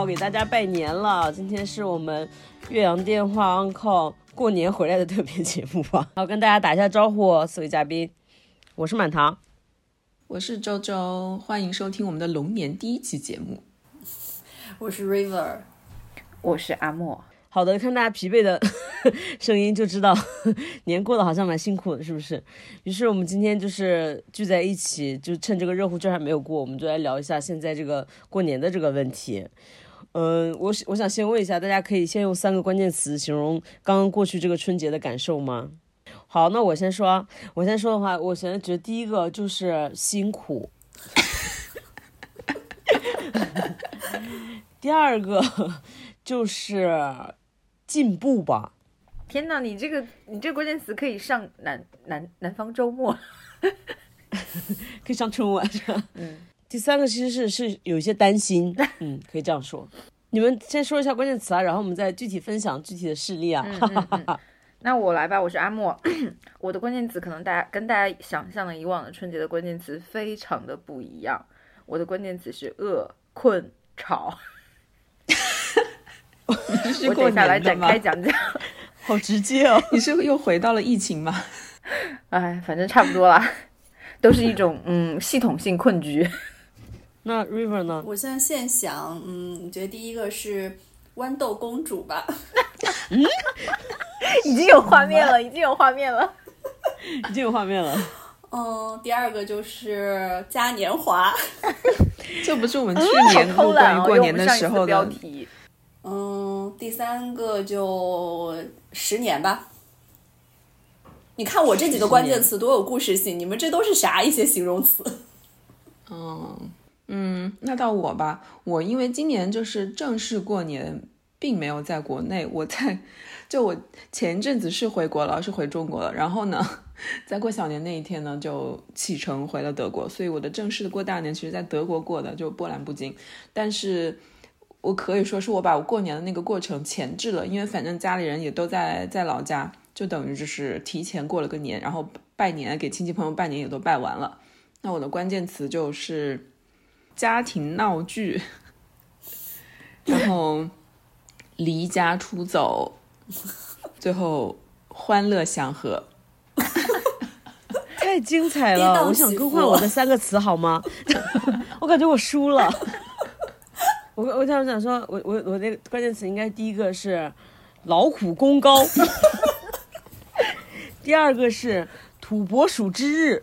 好，给大家拜年了。今天是我们岳阳电话 uncle 过年回来的特别节目吧。好，跟大家打一下招呼，四位嘉宾，我是满堂，我是周周，欢迎收听我们的龙年第一期节目。我是 River，我是阿莫。好的，看大家疲惫的 声音就知道年过得好像蛮辛苦的，是不是？于是我们今天就是聚在一起，就趁这个热乎劲还没有过，我们就来聊一下现在这个过年的这个问题。嗯，我我想先问一下，大家可以先用三个关键词形容刚刚过去这个春节的感受吗？好，那我先说，我先说的话，我现在觉得第一个就是辛苦，第二个就是。进步吧！天哪，你这个你这个关键词可以上南南南方周末，可以上春晚是吧？嗯。第三个其实是是有一些担心，嗯，可以这样说。你们先说一下关键词啊，然后我们再具体分享具体的事例啊。那我来吧，我是阿莫，我的关键词可能大家跟大家想象的以往的春节的关键词非常的不一样。我的关键词是饿、困、吵。我接下来展开讲讲，好直接哦！你是又回到了疫情吗？哎，反正差不多啦，都是一种嗯系统性困局。那 River 呢？我现在现想，嗯，我觉得第一个是豌豆公主吧。嗯，已经有画面了，已经有画面了，已经有画面了。嗯，第二个就是嘉年华。这不是我们去年录关于过年的时候的标题。嗯，第三个就十年吧。你看我这几个关键词多有故事性，你们这都是啥一些形容词？嗯嗯，那到我吧，我因为今年就是正式过年，并没有在国内，我在就我前阵子是回国了，是回中国了，然后呢，在过小年那一天呢，就启程回了德国，所以我的正式的过大年，其实在德国过的，就波澜不惊，但是。我可以说是我把我过年的那个过程前置了，因为反正家里人也都在在老家，就等于就是提前过了个年，然后拜年给亲戚朋友拜年也都拜完了。那我的关键词就是家庭闹剧，然后离家出走，最后欢乐祥和，太精彩了！我想更换我的三个词好吗？我感觉我输了。我我想想说，我我我那个关键词应该第一个是劳苦功高，第二个是土拨鼠之日，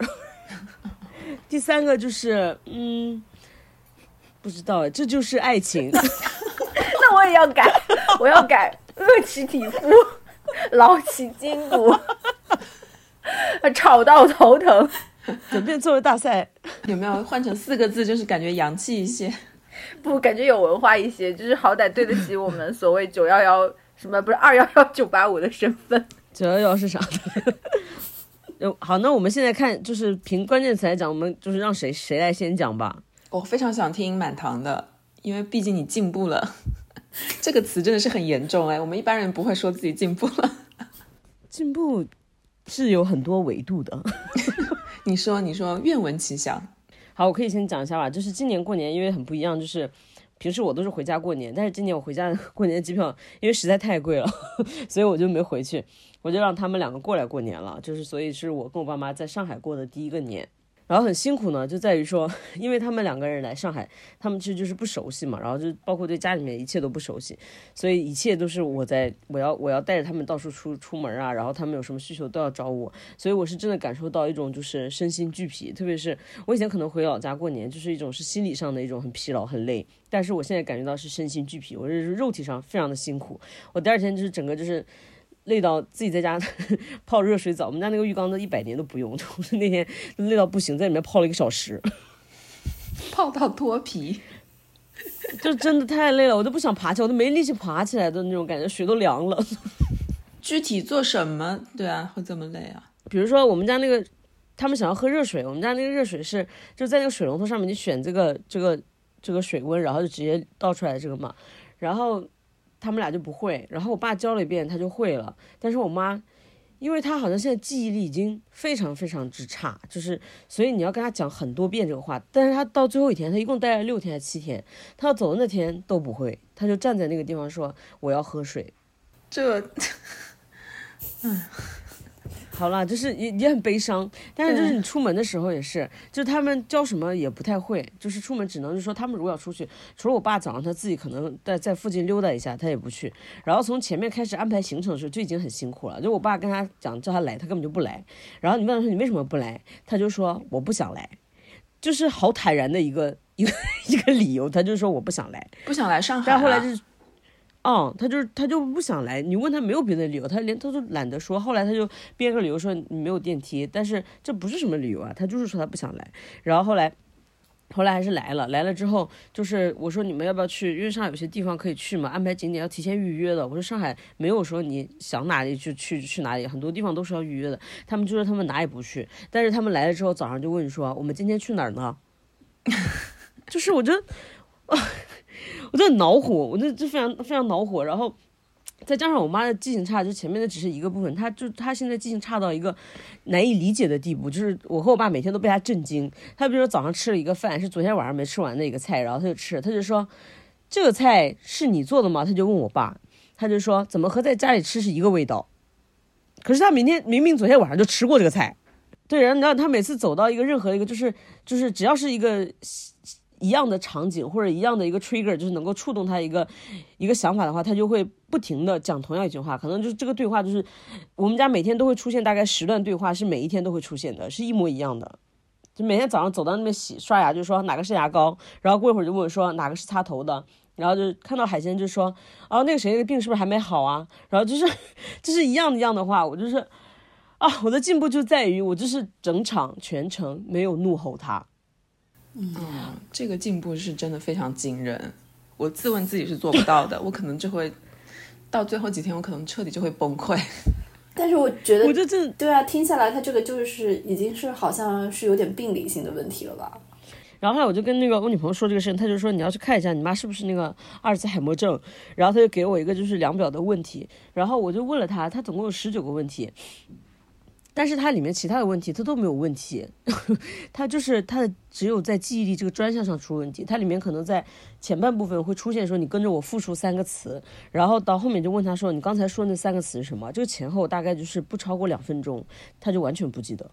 第三个就是嗯，不知道，这就是爱情。那我也要改，我要改，饿其体肤，劳其筋骨，吵到头疼。怎么变作为大赛，有没有换成四个字，就是感觉洋气一些？不，感觉有文化一些，就是好歹对得起我们所谓九幺幺什么不是二幺幺九八五的身份。九幺幺是啥？好，那我们现在看，就是凭关键词来讲，我们就是让谁谁来先讲吧。我非常想听满堂的，因为毕竟你进步了。这个词真的是很严重哎，我们一般人不会说自己进步了。进步是有很多维度的。你说，你说，愿闻其详。好，我可以先讲一下吧。就是今年过年，因为很不一样，就是平时我都是回家过年，但是今年我回家 过年的机票因为实在太贵了，所以我就没回去，我就让他们两个过来过年了。就是所以是我跟我爸妈在上海过的第一个年。然后很辛苦呢，就在于说，因为他们两个人来上海，他们其实就是不熟悉嘛，然后就包括对家里面一切都不熟悉，所以一切都是我在，我要我要带着他们到处出出门啊，然后他们有什么需求都要找我，所以我是真的感受到一种就是身心俱疲，特别是我以前可能回老家过年，就是一种是心理上的一种很疲劳很累，但是我现在感觉到是身心俱疲，我是肉体上非常的辛苦，我第二天就是整个就是。累到自己在家 泡热水澡，我们家那个浴缸都一百年都不用。那天累到不行，在里面泡了一个小时，泡到脱皮，就真的太累了，我都不想爬起来，我都没力气爬起来的那种感觉，水都凉了。具体做什么？对啊，会这么累啊？比如说我们家那个，他们想要喝热水，我们家那个热水是就在那个水龙头上面，你选这个这个这个水温，然后就直接倒出来这个嘛，然后。他们俩就不会，然后我爸教了一遍，他就会了。但是我妈因为她好像现在记忆力已经非常非常之差，就是所以你要跟他讲很多遍这个话，但是他到最后一天，他一共待了六天还是七天，他要走的那天都不会，他就站在那个地方说我要喝水。这好了，就是也也很悲伤，但是就是你出门的时候也是，就是他们教什么也不太会，就是出门只能是说他们如果要出去，除了我爸早上他自己可能在在附近溜达一下，他也不去。然后从前面开始安排行程的时候就已经很辛苦了，就我爸跟他讲叫他来，他根本就不来。然后你问他说你为什么不来，他就说我不想来，就是好坦然的一个一个 一个理由，他就说我不想来。不想来上海、但后来就是，哦，他就是他就不想来。你问他没有别的理由，他连他都懒得说。后来他就编个理由说你没有电梯，但是这不是什么理由啊，他就是说他不想来。然后后来，后来还是来了。来了之后，就是我说你们要不要去？因为上海有些地方可以去嘛，安排景点要提前预约的。我说上海没有说你想哪里就去去哪里，很多地方都是要预约的。他们就说他们哪也不去，但是他们来了之后，早上就问说我们今天去哪儿呢？就是我觉得，我就很恼火，我就就非常非常恼火，然后再加上我妈的记性差，就前面的只是一个部分，她就她现在记性差到一个难以理解的地步，就是我和我爸每天都被她震惊。她比如说早上吃了一个饭，是昨天晚上没吃完的一个菜，然后她就吃，她就说这个菜是你做的吗？她就问我爸，她就说怎么和在家里吃是一个味道？可是她明天明明昨天晚上就吃过这个菜，对，然后你知道他每次走到一个任何一个就是就是只要是一个一样的场景或者一样的一个 trigger，就是能够触动他一个一个想法的话，他就会不停的讲同样一句话，可能就是这个对话就是我们家每天都会出现大概十段对话，是每一天都会出现的，是一模一样的。就每天早上走到那边洗刷牙，就说哪个是牙膏，然后过一会儿就问说哪个是擦头的，然后就看到海鲜就说哦那个谁那个病是不是还没好啊？然后就是 就是一样一样的话，我就是啊我的进步就在于我就是整场全程没有怒吼他。这个进步是真的非常惊人。我自问自己是做不到的，我可能就会到最后几天，我可能彻底就会崩溃。但是我觉得我，就这对啊，听下来他这个就是已经是好像是有点病理性的问题了吧？然后后来我就跟那个我女朋友说这个事情，她就说你要去看一下你妈是不是那个阿尔茨海默症，然后她就给我一个就是量表的问题，然后我就问了她，她总共有十九个问题，但是它里面其他的问题它都没有问题，它就是它的只有在记忆力这个专项上出问题，它里面可能在前半部分会出现说你跟着我复述三个词，然后到后面就问他说你刚才说那三个词是什么，这个前后大概就是不超过两分钟，他就完全不记得，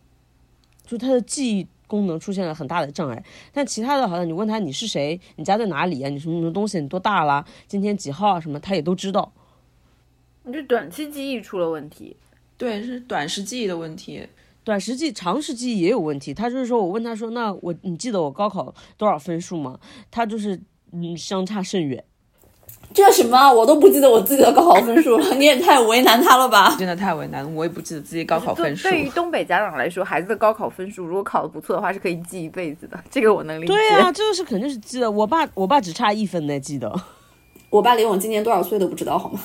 就他的记忆。功能出现了很大的障碍，但其他的好像你问他你是谁，你家在哪里啊，你什么什么东西，你多大啦，今天几号啊什么，他也都知道。你这短期记忆出了问题。对，是短时记忆的问题。短时记、长时记忆也有问题。他就是说我问他说，那我你记得我高考多少分数吗？他就是嗯相差甚远。这什么？我都不记得我自己的高考分数了，你也太为难他了吧？真的太为难，我也不记得自己高考分数。对于东北家长来说，孩子的高考分数如果考得不错的话，是可以记一辈子的。这个我能理解。对啊，这个是肯定是记得。我爸，我爸只差一分呢，记得。我爸连我今年多少岁都不知道，好吗？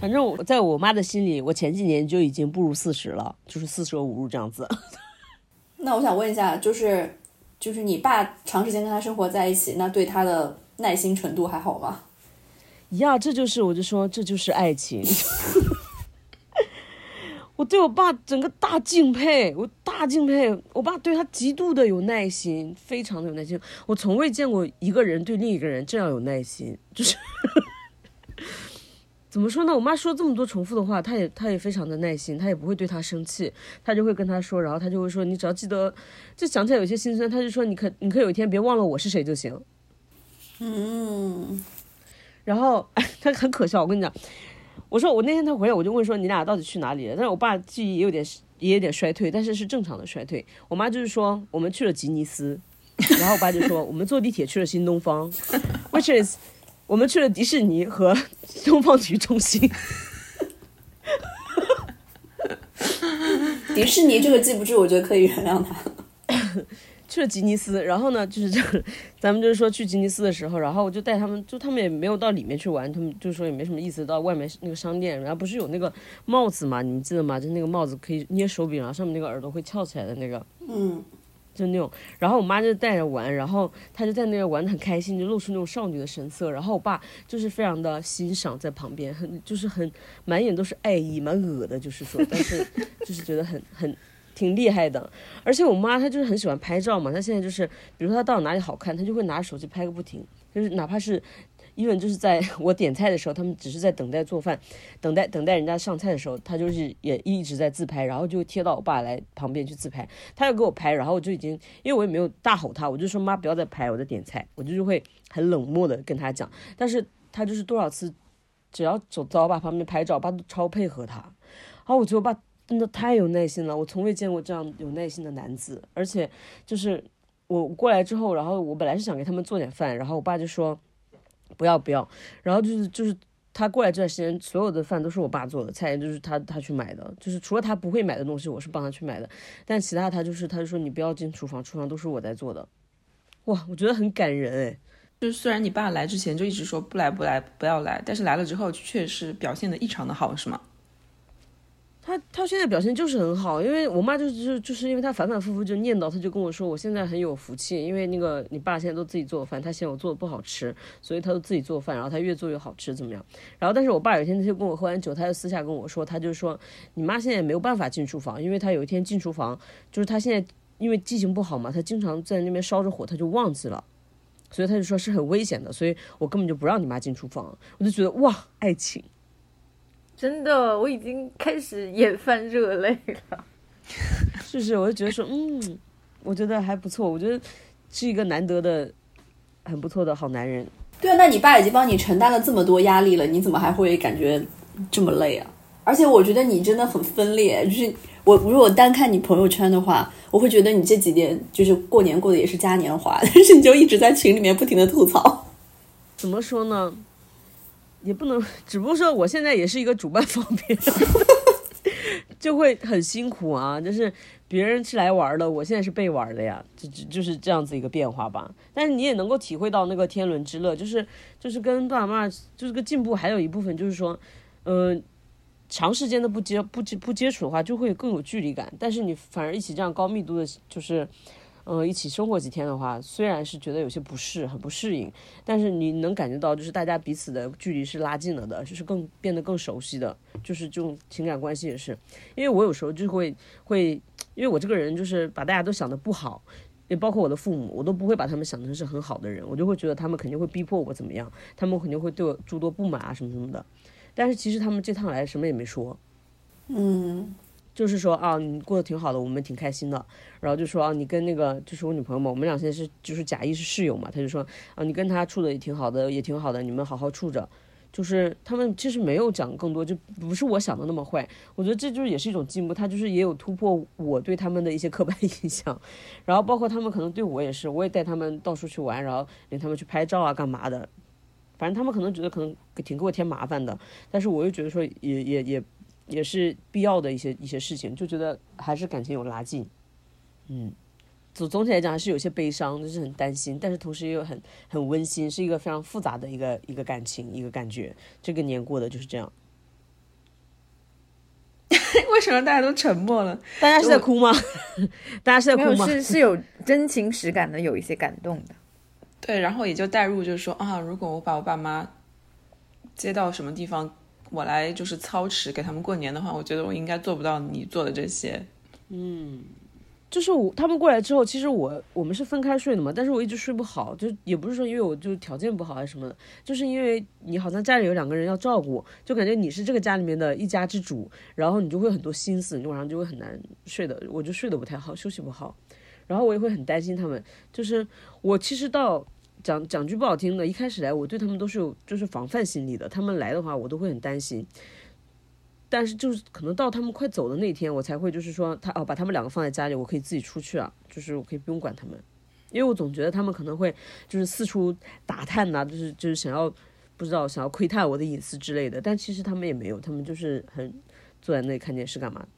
反正我在我妈的心里，我前几年就已经步入四十了，就是四舍五入这样子。那我想问一下，就是就是你爸长时间跟他生活在一起，那对他的耐心程度还好吗？呀，这就是我就说这就是爱情。我对我爸整个大敬佩，我大敬佩，我爸对他极度的有耐心，非常的有耐心。我从未见过一个人对另一个人这样有耐心，就是 怎么说呢？我妈说这么多重复的话，她也她也非常的耐心，她也不会对她生气，她就会跟她说，然后她就会说，你只要记得，就想起来有些心酸，她就说，你可你可有一天别忘了我是谁就行。嗯，然后 她很可笑，我跟你讲，我说我那天她回来，我就问说你俩到底去哪里了？但是我爸记忆也有点也有点衰退，但是是正常的衰退。我妈就是说我们去了吉尼斯，然后我爸就说我们坐地铁去了新东方，which is 我们去了迪士尼和 东方体育中心。迪士尼这个记不住，我觉得可以原谅他。去了吉尼斯，然后呢，就是这个，咱们就是说去吉尼斯的时候，然后我就带他们，就他们也没有到里面去玩，他们就说也没什么意思，到外面那个商店，然后不是有那个帽子嘛，你们记得吗？就那个帽子可以捏手柄，然后上面那个耳朵会翘起来的那个，嗯，就那种。然后我妈就带着玩，然后她就在那边玩的很开心，就露出那种少女的神色。然后我爸就是非常的欣赏，在旁边很就是很满眼都是爱意，蛮恶的，就是说，但是 就是觉得很很挺厉害的。而且我妈她就是很喜欢拍照嘛，她现在就是比如说她到哪里好看，她就会拿着手机拍个不停，就是哪怕是。因为就是在 我点菜的时候，他们只是在等待做饭，等待等待人家上菜的时候，他就是也一直在自拍，然后就贴到我爸来旁边去自拍，他要给我拍，然后我就已经，因为我也没有大吼他，我就说妈不要再拍，我在点菜，我就是会很冷漠的跟他讲，但是他就是多少次，只要走到我爸旁边拍照，我爸都超配合他，然后我觉得我爸真的太有耐心了，我从未见过这样有耐心的男子，而且就是我过来之后，然后我本来是想给他们做点饭，然后我爸就说。不要不要，然后就是就是他过来这段时间，所有的饭都是我爸做的，菜就是他他去买的，就是除了他不会买的东西，我是帮他去买的，但其他他就是他就说你不要进厨房，厨房都是我在做的，哇，我觉得很感人哎。就是虽然你爸来之前就一直说不来不来不要来，但是来了之后确实表现的异常的好，是吗？他他现在表现就是很好，因为我妈就是就就是因为他反反复复就念叨，他就跟我说我现在很有福气，因为那个你爸现在都自己做饭，他嫌我做的不好吃，所以他都自己做饭，然后他越做越好吃，怎么样？然后但是我爸有一天他就跟我喝完酒，他就私下跟我说，他就说你妈现在没有办法进厨房，因为他有一天进厨房，就是他现在因为记性不好嘛，他经常在那边烧着火，他就忘记了，所以他就说是很危险的，所以我根本就不让你妈进厨房，我就觉得哇，爱情。真的，我已经开始眼泛热泪了。是是，我就觉得说，嗯，我觉得还不错，我觉得是一个难得的、很不错的好男人。对啊，那你爸已经帮你承担了这么多压力了，你怎么还会感觉这么累啊？而且我觉得你真的很分裂，就是我如果单看你朋友圈的话，我会觉得你这几年就是过年过的也是嘉年华，但是你就一直在群里面不停的吐槽。怎么说呢？也不能，只不过说我现在也是一个主办方面，就会很辛苦啊。就是别人是来玩的，我现在是被玩的呀，就就就是这样子一个变化吧。但是你也能够体会到那个天伦之乐，就是就是跟爸爸妈妈就是个进步。还有一部分就是说，嗯，长时间的不接不接不接触的话，就会更有距离感。但是你反而一起这样高密度的，就是。嗯，一起生活几天的话，虽然是觉得有些不适，很不适应，但是你能感觉到，就是大家彼此的距离是拉近了的，就是更变得更熟悉的，就是这种情感关系也是。因为我有时候就会会，因为我这个人就是把大家都想的不好，也包括我的父母，我都不会把他们想成是很好的人，我就会觉得他们肯定会逼迫我怎么样，他们肯定会对我诸多不满啊什么什么的。但是其实他们这趟来什么也没说，嗯。就是说啊，你过得挺好的，我们挺开心的。然后就说啊，你跟那个就是我女朋友嘛，我们俩现在是就是假意是室友嘛。他就说啊，你跟他处的也挺好的，也挺好的，你们好好处着。就是他们其实没有讲更多，就不是我想的那么坏。我觉得这就是也是一种进步，他就是也有突破我对他们的一些刻板印象。然后包括他们可能对我也是，我也带他们到处去玩，然后领他们去拍照啊，干嘛的。反正他们可能觉得可能挺给我添麻烦的，但是我又觉得说也也也。也是必要的一些一些事情，就觉得还是感情有拉近，嗯，总总体来讲还是有些悲伤，就是很担心，但是同时又很很温馨，是一个非常复杂的一个一个感情一个感觉。这个年过的就是这样。为什么大家都沉默了？大家是在哭吗？大家是在哭吗？是是有真情实感的，有一些感动的。对，然后也就代入，就是说啊，如果我把我爸妈接到什么地方。我来就是操持给他们过年的话，我觉得我应该做不到你做的这些。嗯，就是我他们过来之后，其实我我们是分开睡的嘛，但是我一直睡不好，就也不是说因为我就条件不好还是什么的，就是因为你好像家里有两个人要照顾，就感觉你是这个家里面的一家之主，然后你就会很多心思，你晚上就会很难睡的，我就睡得不太好，休息不好，然后我也会很担心他们，就是我其实到。讲讲句不好听的，一开始来我对他们都是有就是防范心理的，他们来的话我都会很担心。但是就是可能到他们快走的那天，我才会就是说他哦把他们两个放在家里，我可以自己出去啊，就是我可以不用管他们，因为我总觉得他们可能会就是四处打探呐，就是就是想要不知道想要窥探我的隐私之类的。但其实他们也没有，他们就是很坐在那里看电视干嘛，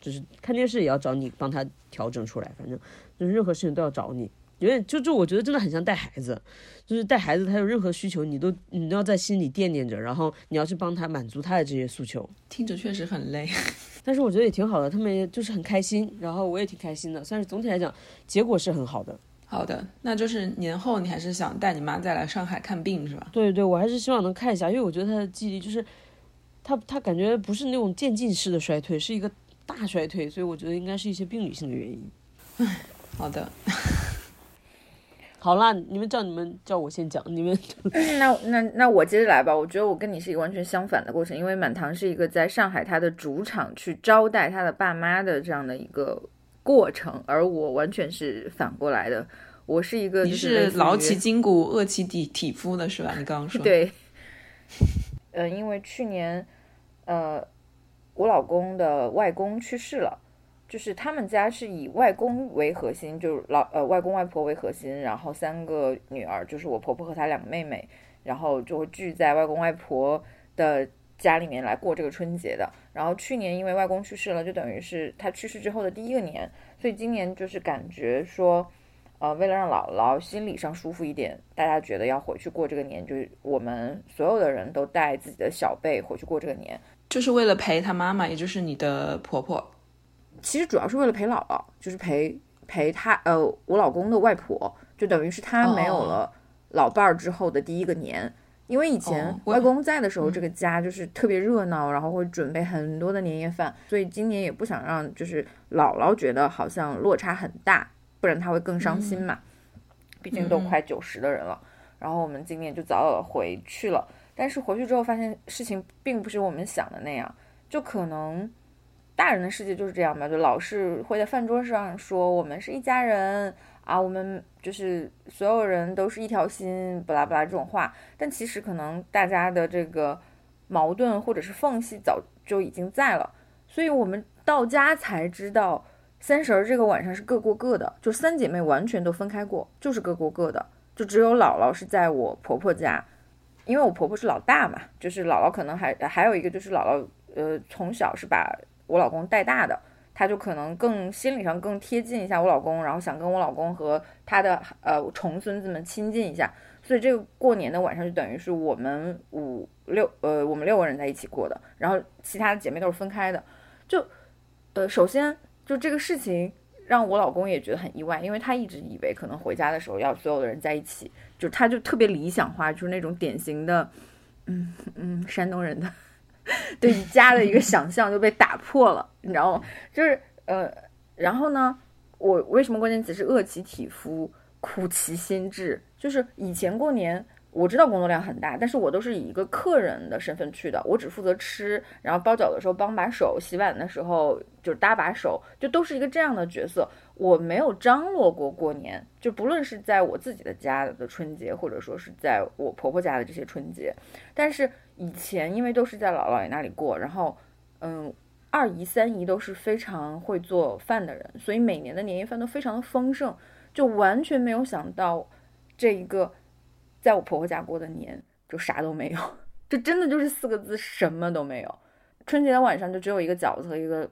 就是看电视也要找你帮他调整出来，反正就是任何事情都要找你。有点就就我觉得真的很像带孩子，就是带孩子，他有任何需求，你都你都要在心里惦念着，然后你要去帮他满足他的这些诉求。听着确实很累，但是我觉得也挺好的，他们也就是很开心，然后我也挺开心的，算是总体来讲结果是很好的。好的，那就是年后你还是想带你妈再来上海看病是吧？对对对，我还是希望能看一下，因为我觉得她的记忆力就是，她她感觉不是那种渐进式的衰退，是一个大衰退，所以我觉得应该是一些病理性的原因。唉好的，好啦，你们叫你们叫我先讲，你们 那那那我接着来吧。我觉得我跟你是一个完全相反的过程，因为满堂是一个在上海他的主场去招待他的爸妈的这样的一个过程，而我完全是反过来的。我是一个你是劳其筋骨，饿其体体肤的是吧？你刚刚说，对，呃，因为去年，呃，我老公的外公去世了，就是他们家是以外公为核心，就是老呃外公外婆为核心，然后三个女儿，就是我婆婆和她两个妹妹，然后就会聚在外公外婆的家里面来过这个春节的。然后去年因为外公去世了，就等于是他去世之后的第一个年，所以今年就是感觉说。呃，为了让姥姥心理上舒服一点，大家觉得要回去过这个年，就是我们所有的人都带自己的小辈回去过这个年。就是为了陪她妈妈，也就是你的婆婆。其实主要是为了陪姥姥，就是陪陪她，呃，我老公的外婆，就等于是他没有了老伴儿之后的第一个年。因为以前外公在的时候，这个家就是特别热闹，然后会准备很多的年夜饭，所以今年也不想让就是姥姥觉得好像落差很大，不然她会更伤心嘛。毕竟都快九十的人了，然后我们今年就早早的回去了。但是回去之后发现事情并不是我们想的那样，就可能大人的世界就是这样吧，就老是会在饭桌上说我们是一家人啊，我们就是所有人都是一条心，巴拉巴拉这种话。但其实可能大家的这个矛盾或者是缝隙早就已经在了，所以我们到家才知道三十儿这个晚上是各过各的，就三姐妹完全都分开过，就是各过各的，就只有姥姥是在我婆婆家。因为我婆婆是老大嘛，就是姥姥可能还还有一个就是姥姥，呃，从小是把我老公带大的，她就可能更心理上更贴近一下我老公，然后想跟我老公和他的呃重孙子们亲近一下，所以这个过年的晚上就等于是我们五六呃我们六个人在一起过的，然后其他的姐妹都是分开的，就呃首先就这个事情让我老公也觉得很意外，因为他一直以为可能回家的时候要所有的人在一起。就他就特别理想化，就是那种典型的，嗯嗯，山东人的对于家的一个想象就被打破了，你知道吗？就是呃，然后呢，我为什么关键词是饿其体肤，苦其心志？就是以前过年。我知道工作量很大，但是我都是以一个客人的身份去的，我只负责吃，然后包饺子的时候帮把手，洗碗的时候就搭把手，就都是一个这样的角色。我没有张罗过过年，就不论是在我自己的家的春节，或者说是在我婆婆家的这些春节，但是以前因为都是在姥姥爷那里过，然后嗯，二姨三姨都是非常会做饭的人，所以每年的年夜饭都非常的丰盛，就完全没有想到这一个在我婆婆家过的年就啥都没有，就真的就是四个字，什么都没有。春节的晚上就只有一个饺子和一个。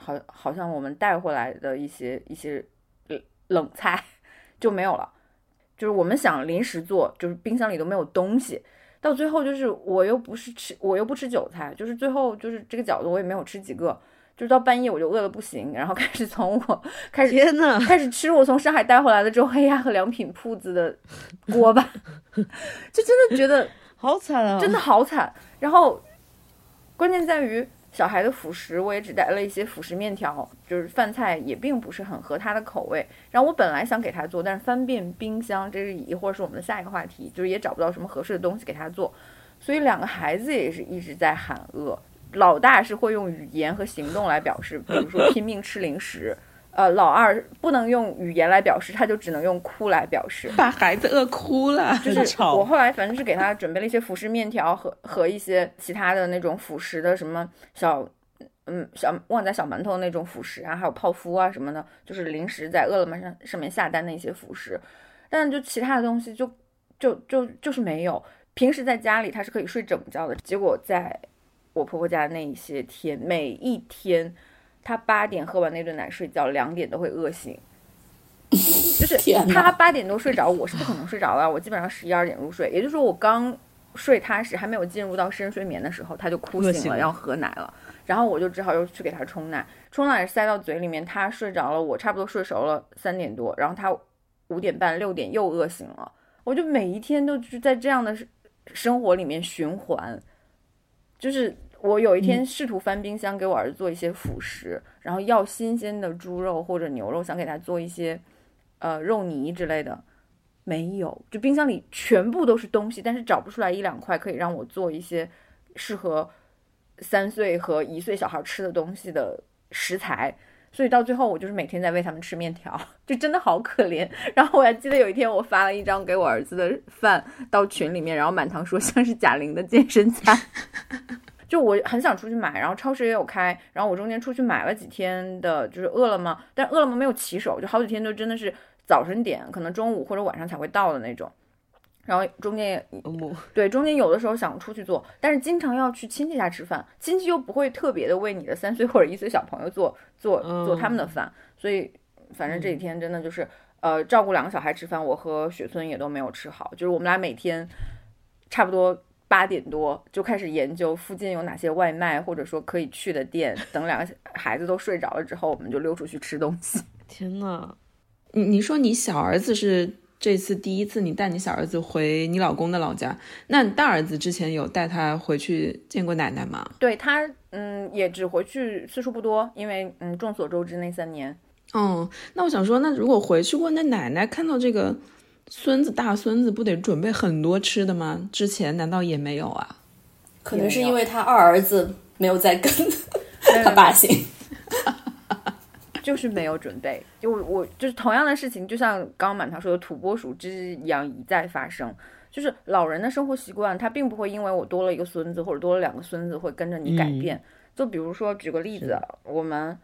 好，好像我们带回来的一些一些冷菜 就没有了，就是我们想临时做，就是冰箱里都没有东西，到最后就是我又不是吃，我又不吃韭菜，就是最后就是这个饺子我也没有吃几个，就是到半夜我就饿得不行，然后开始从我开始天呐，开始吃我从上海带回来的周黑鸭和良品铺子的锅巴，就真的觉得好惨啊！真的好惨。然后关键在于。小孩的辅食我也只带了一些辅食面条，就是饭菜也并不是很合他的口味。然后我本来想给他做，但是翻遍冰箱，这是一会儿是我们的下一个话题，就是也找不到什么合适的东西给他做。所以两个孩子也是一直在喊饿，老大是会用语言和行动来表示，比如说拼命吃零食。呃，老二不能用语言来表示，他就只能用哭来表示，把孩子饿哭了。就是我后来反正是给他准备了一些辅食面条和和一些其他的那种辅食的什么小，嗯小旺仔小馒头那种辅食啊，还有泡芙啊什么的，就是临时在饿了么上上面下单的一些辅食，但就其他的东西就就就就是没有。平时在家里他是可以睡整觉的，结果在我婆婆家那一些天，每一天。他八点喝完那顿奶睡觉，两点都会饿醒，就 就是他八点多睡着，我是不可能睡着了，我基本上十一二点入睡，也就是说我刚睡踏实，还没有进入到深睡眠的时候，他就哭醒了，要喝奶了，然后我就只好又去给他冲奶，冲奶塞到嘴里面，他睡着了，我差不多睡熟了三点多，然后他五点半六点又饿醒了，我就每一天都是在这样的生生活里面循环，就是我有一天试图翻冰箱给我儿子做一些辅食，然后要新鲜的猪肉或者牛肉，想给他做一些呃肉泥之类的，没有，就冰箱里全部都是东西，但是找不出来一两块可以让我做一些适合三岁和一岁小孩吃的东西的食材。所以到最后，我就是每天在喂他们吃面条，就真的好可怜。然后我还记得有一天，我发了一张给我儿子的饭到群里面，然后满堂说像是贾玲的健身餐。就我很想出去买，然后超市也有开，然后我中间出去买了几天的，就是饿了么，但饿了么没有骑手，就好几天都真的是早晨点，可能中午或者晚上才会到的那种。然后中间也嗯对，中间有的时候想出去做，但是经常要去亲戚家吃饭，亲戚又不会特别的为你的三岁或者一岁小朋友做做做他们的饭，所以反正这几天真的就是呃照顾两个小孩吃饭，我和雪村也都没有吃好，就是我们俩每天差不多八点多就开始研究附近有哪些外卖或者说可以去的店，等两个孩子都睡着了之后，我们就溜出去吃东西。天呐，你你说你小儿子是这次第一次你带你小儿子回你老公的老家，那你大儿子之前有带他回去见过奶奶吗？对他，嗯，也只回去次数不多，因为嗯，众所周知那三年。哦，那我想说，那如果回去过，那奶奶看到这个孙子大孙子，不得准备很多吃的吗？之前难道也没有啊？可能是因为他二儿子没有在跟他爸姓。就是没有准备，就我我就是同样的事情，就像刚刚满堂说的土拨鼠之一样一再发生。就是老人的生活习惯，他并不会因为我多了一个孙子或者多了两个孙子会跟着你改变。就比如说举个例子，我们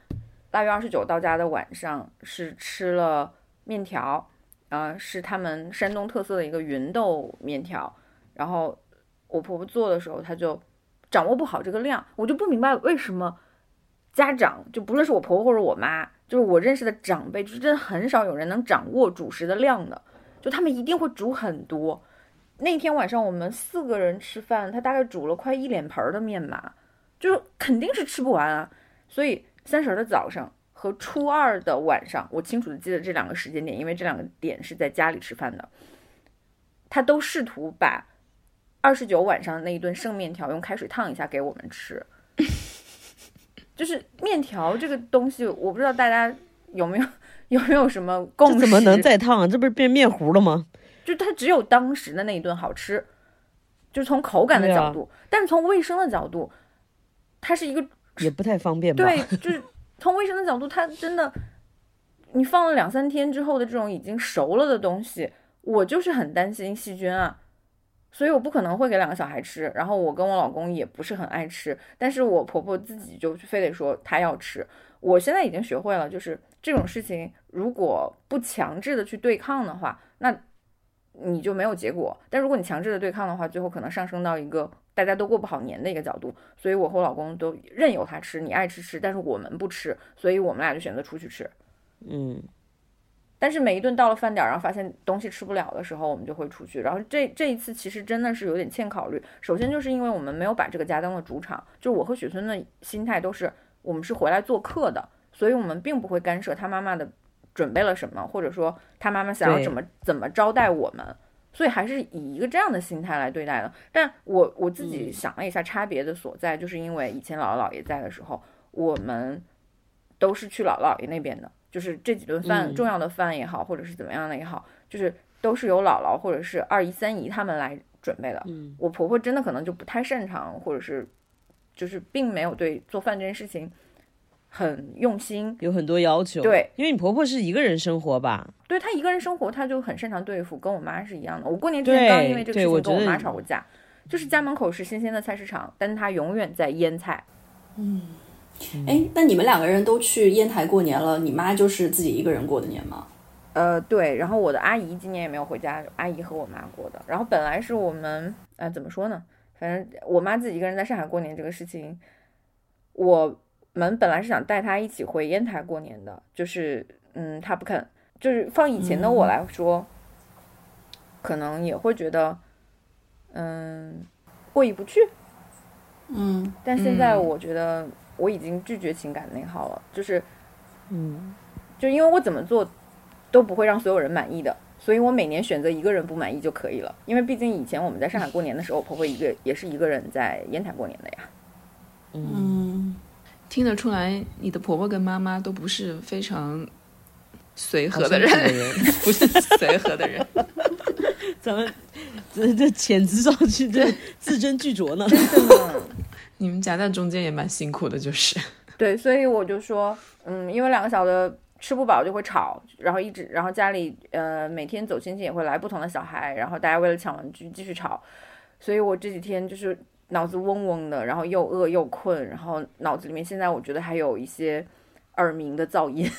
腊月二十九到家的晚上是吃了面条，呃，是他们山东特色的一个芸豆面条。然后我婆婆做的时候，她就掌握不好这个量，我就不明白为什么家长就不论是我婆婆或者我妈，就是我认识的长辈，就是真的很少有人能掌握主食的量的，就他们一定会煮很多。那天晚上我们四个人吃饭，他大概煮了快一脸盆的面嘛，就肯定是吃不完啊。所以三十儿的早上和初二的晚上，我清楚的记得这两个时间点，因为这两个点是在家里吃饭的。他都试图把二十九晚上那一顿剩面条用开水烫一下给我们吃。就是面条这个东西，我不知道大家有没有有没有什么共识？怎么能再烫啊？这不是变面糊了吗？就它只有当时的那一顿好吃，就是从口感的角度，但是从卫生的角度，它是一个也不太方便吧？对，就是从卫生的角度，它真的，你放了两三天之后的这种已经熟了的东西，我就是很担心细菌啊，所以我不可能会给两个小孩吃，然后我跟我老公也不是很爱吃，但是我婆婆自己就非得说她要吃。我现在已经学会了，就是这种事情如果不强制的去对抗的话，那你就没有结果。但如果你强制的对抗的话，最后可能上升到一个大家都过不好年的一个角度。所以我和我老公都任由他吃，你爱吃吃，但是我们不吃，所以我们俩就选择出去吃。嗯，但是每一顿到了饭点儿，然后发现东西吃不了的时候，我们就会出去。然后这这一次其实真的是有点欠考虑。首先就是因为我们没有把这个家当了主场，就是我和雪村的心态都是我们是回来做客的，所以我们并不会干涉他妈妈的准备了什么，或者说他妈妈想要怎么怎么招待我们。所以还是以一个这样的心态来对待的。但我我自己想了一下，差别的所在，就是因为以前姥姥姥爷在的时候，我们都是去姥姥姥爷那边的，就是这几顿饭、嗯重要的饭也好，或者是怎么样的也好，就是都是由姥姥或者是二姨、三姨他们来准备的。嗯我婆婆真的可能就不太擅长，或者是就是并没有对做饭这件事情很用心。有很多要求。对，因为你婆婆是一个人生活吧？对她一个人生活，她就很擅长对付，跟我妈是一样的。我过年之前刚因为这个事情跟我妈吵过架，就是家门口是新鲜的菜市场，但是她永远在腌菜。嗯哎，那你们两个人都去烟台过年了，你妈就是自己一个人过的年吗？呃，对，然后我的阿姨今年也没有回家，阿姨和我妈过的。然后本来是我们，呃，怎么说呢？反正我妈自己一个人在上海过年这个事情，我们本来是想带他一起回烟台过年的，就是，嗯，他不肯，就是放以前的我来说，可能也会觉得，嗯，过意不去。嗯但现在嗯我觉得我已经拒绝情感内耗了，就是嗯，就因为我怎么做都不会让所有人满意的，所以我每年选择一个人不满意就可以了。因为毕竟以前我们在上海过年的时候，我婆婆一个也是一个人在烟台过年的呀。嗯，听得出来，你的婆婆跟妈妈都不是非常随和的人，的人，不是随和的人。咱们这这遣词上去，这字斟句酌呢。真的。你们夹在中间也蛮辛苦的，就是。对，所以我就说，嗯，因为两个小的吃不饱就会吵，然后一直，然后家里呃每天走亲戚也会来不同的小孩，然后大家为了抢玩具继续吵，所以我这几天就是脑子嗡嗡的，然后又饿又困，然后脑子里面现在我觉得还有一些耳鸣的噪音。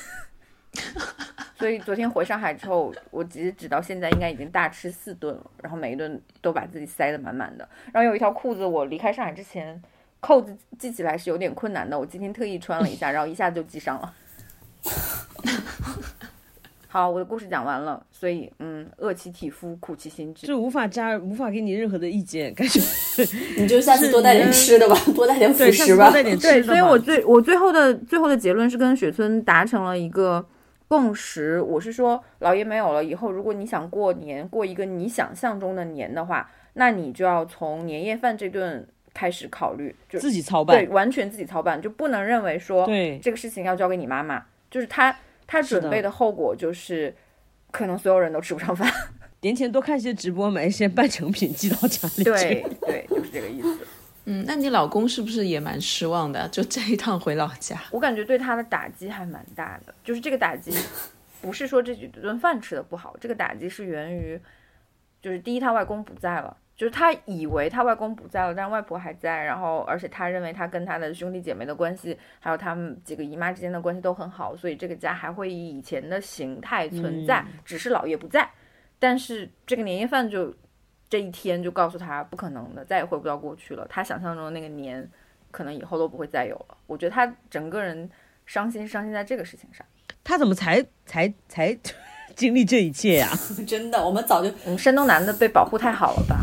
所以昨天回上海之后，我其实直到现在应该已经大吃四顿了，然后每一顿都把自己塞得满满的。然后有一条裤子，我离开上海之前扣子系起来是有点困难的，我今天特意穿了一下，然后一下就系上了。好，我的故事讲完了，所以嗯，饿其体肤，苦其心志。就无法加，无法给你任何的意见，感觉 你就下次多带点吃的吧，多带点辅食吧次多。带点吃对，的吧所以我最我最后的最后的结论是跟雪村达成了一个共识。我是说，老爷没有了以后，如果你想过年过一个你想象中的年的话，那你就要从年夜饭这顿开始考虑，就自己操办对，办，完全自己操办，就不能认为说对这个事情要交给你妈妈，就是他他准备的后果就是可能所有人都吃不上饭。年前多看一些直播，买一些半成品寄到家里去。对对，就是这个意思。嗯，那你老公是不是也蛮失望的？就这一趟回老家，我感觉对他的打击还蛮大的，就是这个打击，不是说这几顿饭吃的不好，这个打击是源于，就是第一他外公不在了，就是他以为他外公不在了，但是外婆还在，然后而且他认为他跟他的兄弟姐妹的关系，还有他们几个姨妈之间的关系都很好，所以这个家还会以以前的形态存在，只是姥爷不在，但是这个年夜饭就这一天就告诉他不可能的，再也回不到过去了，他想象中的那个年。可能以后都不会再有了。我觉得他整个人伤心，伤心在这个事情上。他怎么才才才 经历这一切呀、真的，我们早就嗯，山东男的被保护太好了吧？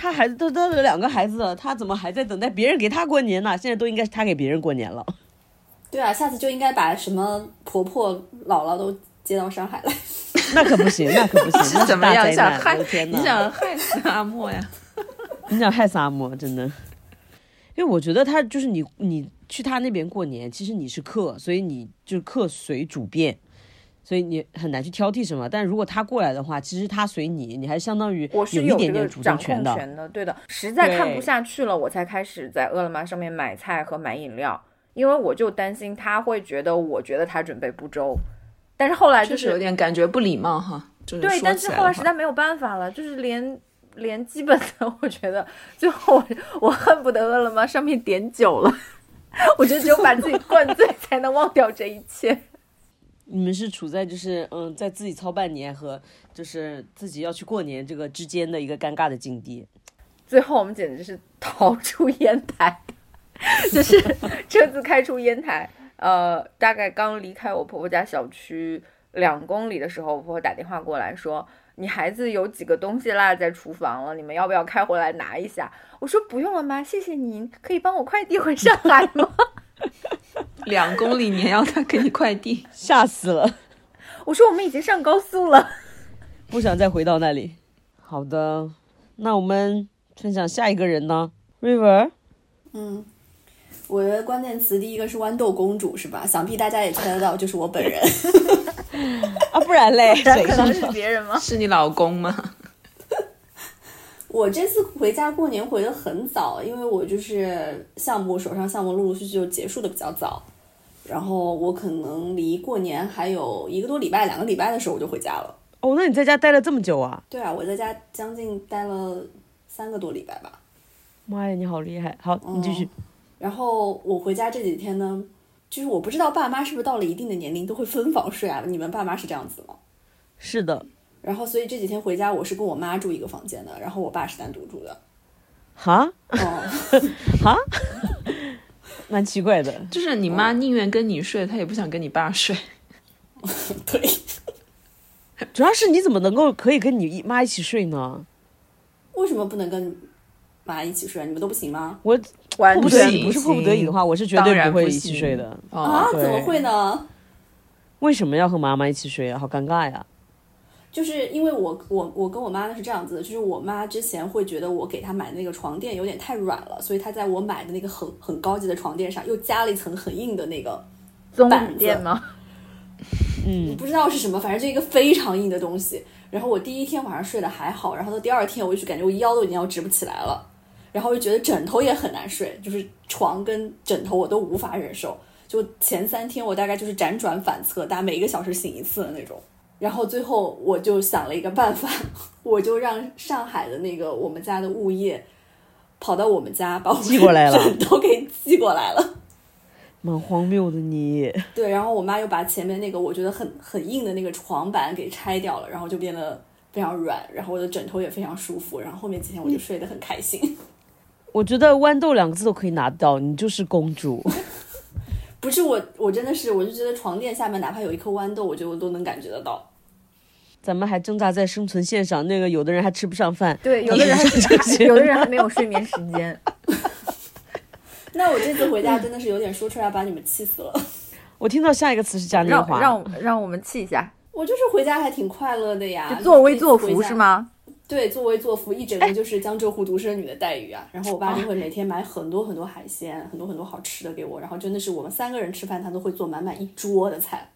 他孩子都都有两个孩子了，他怎么还在等待别人给他过年呢？现在都应该是他给别人过年了。对啊，下次就应该把什么婆婆、姥姥都接到上海来。那可不行，那可不行，那怎么样？大灾难！想害！你想害死阿莫呀？你想害死阿莫，真的。因为我觉得他就是你，你去他那边过年，其实你是客，所以你就客随主便，所以你很难去挑剔什么。但如果他过来的话，其实他随你，你还相当于我是有一这个点点主掌动权的。控权的，对的。实在看不下去了，我才开始在饿了么上面买菜和买饮料，因为我就担心他会觉得我觉得他准备不周。但是后来就是有点感觉不礼貌哈。就是对，但是后来实在没有办法了，就是连连基本的，我觉得最后我我恨不得饿了么上面点酒了，我觉得只有把自己灌醉才能忘掉这一切。你们是处在就是嗯，在自己操办年和就是自己要去过年这个之间的一个尴尬的境地。最后我们简直是逃出烟台，就是车子开出烟台，呃，大概刚离开我婆婆家小区两公里的时候，我婆婆打电话过来说。你孩子有几个东西落在厨房了，你们要不要开回来拿一下？我说不用了妈，谢谢您，可以帮我快递回上海吗？两公里，你还要他给你快递？吓死了，我说我们已经上高速了。不想再回到那里。好的，那我们分享下一个人呢？River，嗯，我的关键词第一个是豌豆公主是吧？想必大家也猜得到，就是我本人。啊，不然嘞，谁可能是？别人吗？是你老公吗？我这次回家过年回的很早，因为我就是项目手上项目陆陆续续就结束的比较早，然后我可能离过年还有一个多礼拜、两个礼拜的时候我就回家了。哦，那你在家待了这么久啊？对啊，我在家将近待了三个多礼拜吧。妈呀，你好厉害！好，你继续。然后我回家这几天呢，就是我不知道爸妈是不是到了一定的年龄都会分房睡啊？你们爸妈是这样子吗？是的，然后所以这几天回家我是跟我妈住一个房间的，然后我爸是单独住的。哈哦，哈，蛮奇怪的。就是你妈宁愿跟你睡，她也不想跟你爸睡。对，主要是你怎么能够可以跟你妈一起睡呢？为什么不能跟妈一起睡？你们都不行吗？我完迫不得已，不是迫不得已的话，我是绝对不会一起睡的。哦，啊，怎么会呢？为什么要和妈妈一起睡啊？好尴尬呀！就是因为我我我跟我妈呢是这样子的，就是我妈之前会觉得我给她买的那个床垫有点太软了，所以她在我买的那个很很高级的床垫上又加了一层很硬的那个，板垫吗？嗯，不知道是什么，反正就一个非常硬的东西。然后我第一天晚上睡得还好，然后到第二天我就感觉我腰都已经要直不起来了，然后我就觉得枕头也很难睡，就是床跟枕头我都无法忍受。就前三天我大概就是辗转反侧，大概每一个小时醒一次的那种。然后最后我就想了一个办法，我就让上海的那个我们家的物业跑到我们家把我寄过来了枕头给寄过来了。蛮荒谬的你。对，然后我妈又把前面那个我觉得很很硬的那个床板给拆掉了，然后就变得非常软，然后我的枕头也非常舒服，然后后面几天我就睡得很开心。我觉得豌豆两个字都可以拿到，你就是公主。不是我，我真的是，我就觉得床垫下面哪怕有一颗豌豆，我觉得我都能感觉得到。咱们还挣扎在生存线上，那个有的人还吃不上饭。对，有的人还是 有的人还没有睡眠时间。那我这次回家真的是有点说出来把你们气死了。我听到下一个词是嘉年华，让让我们气一下，我就是回家还挺快乐的呀，就作威作福是？吗？对，作威作福，一整个就是江浙沪独生女的待遇啊。然后我爸就会每天买很多很多海鲜，很多很多好吃的给我，然后真的是我们三个人吃饭，他都会做满满一桌的菜，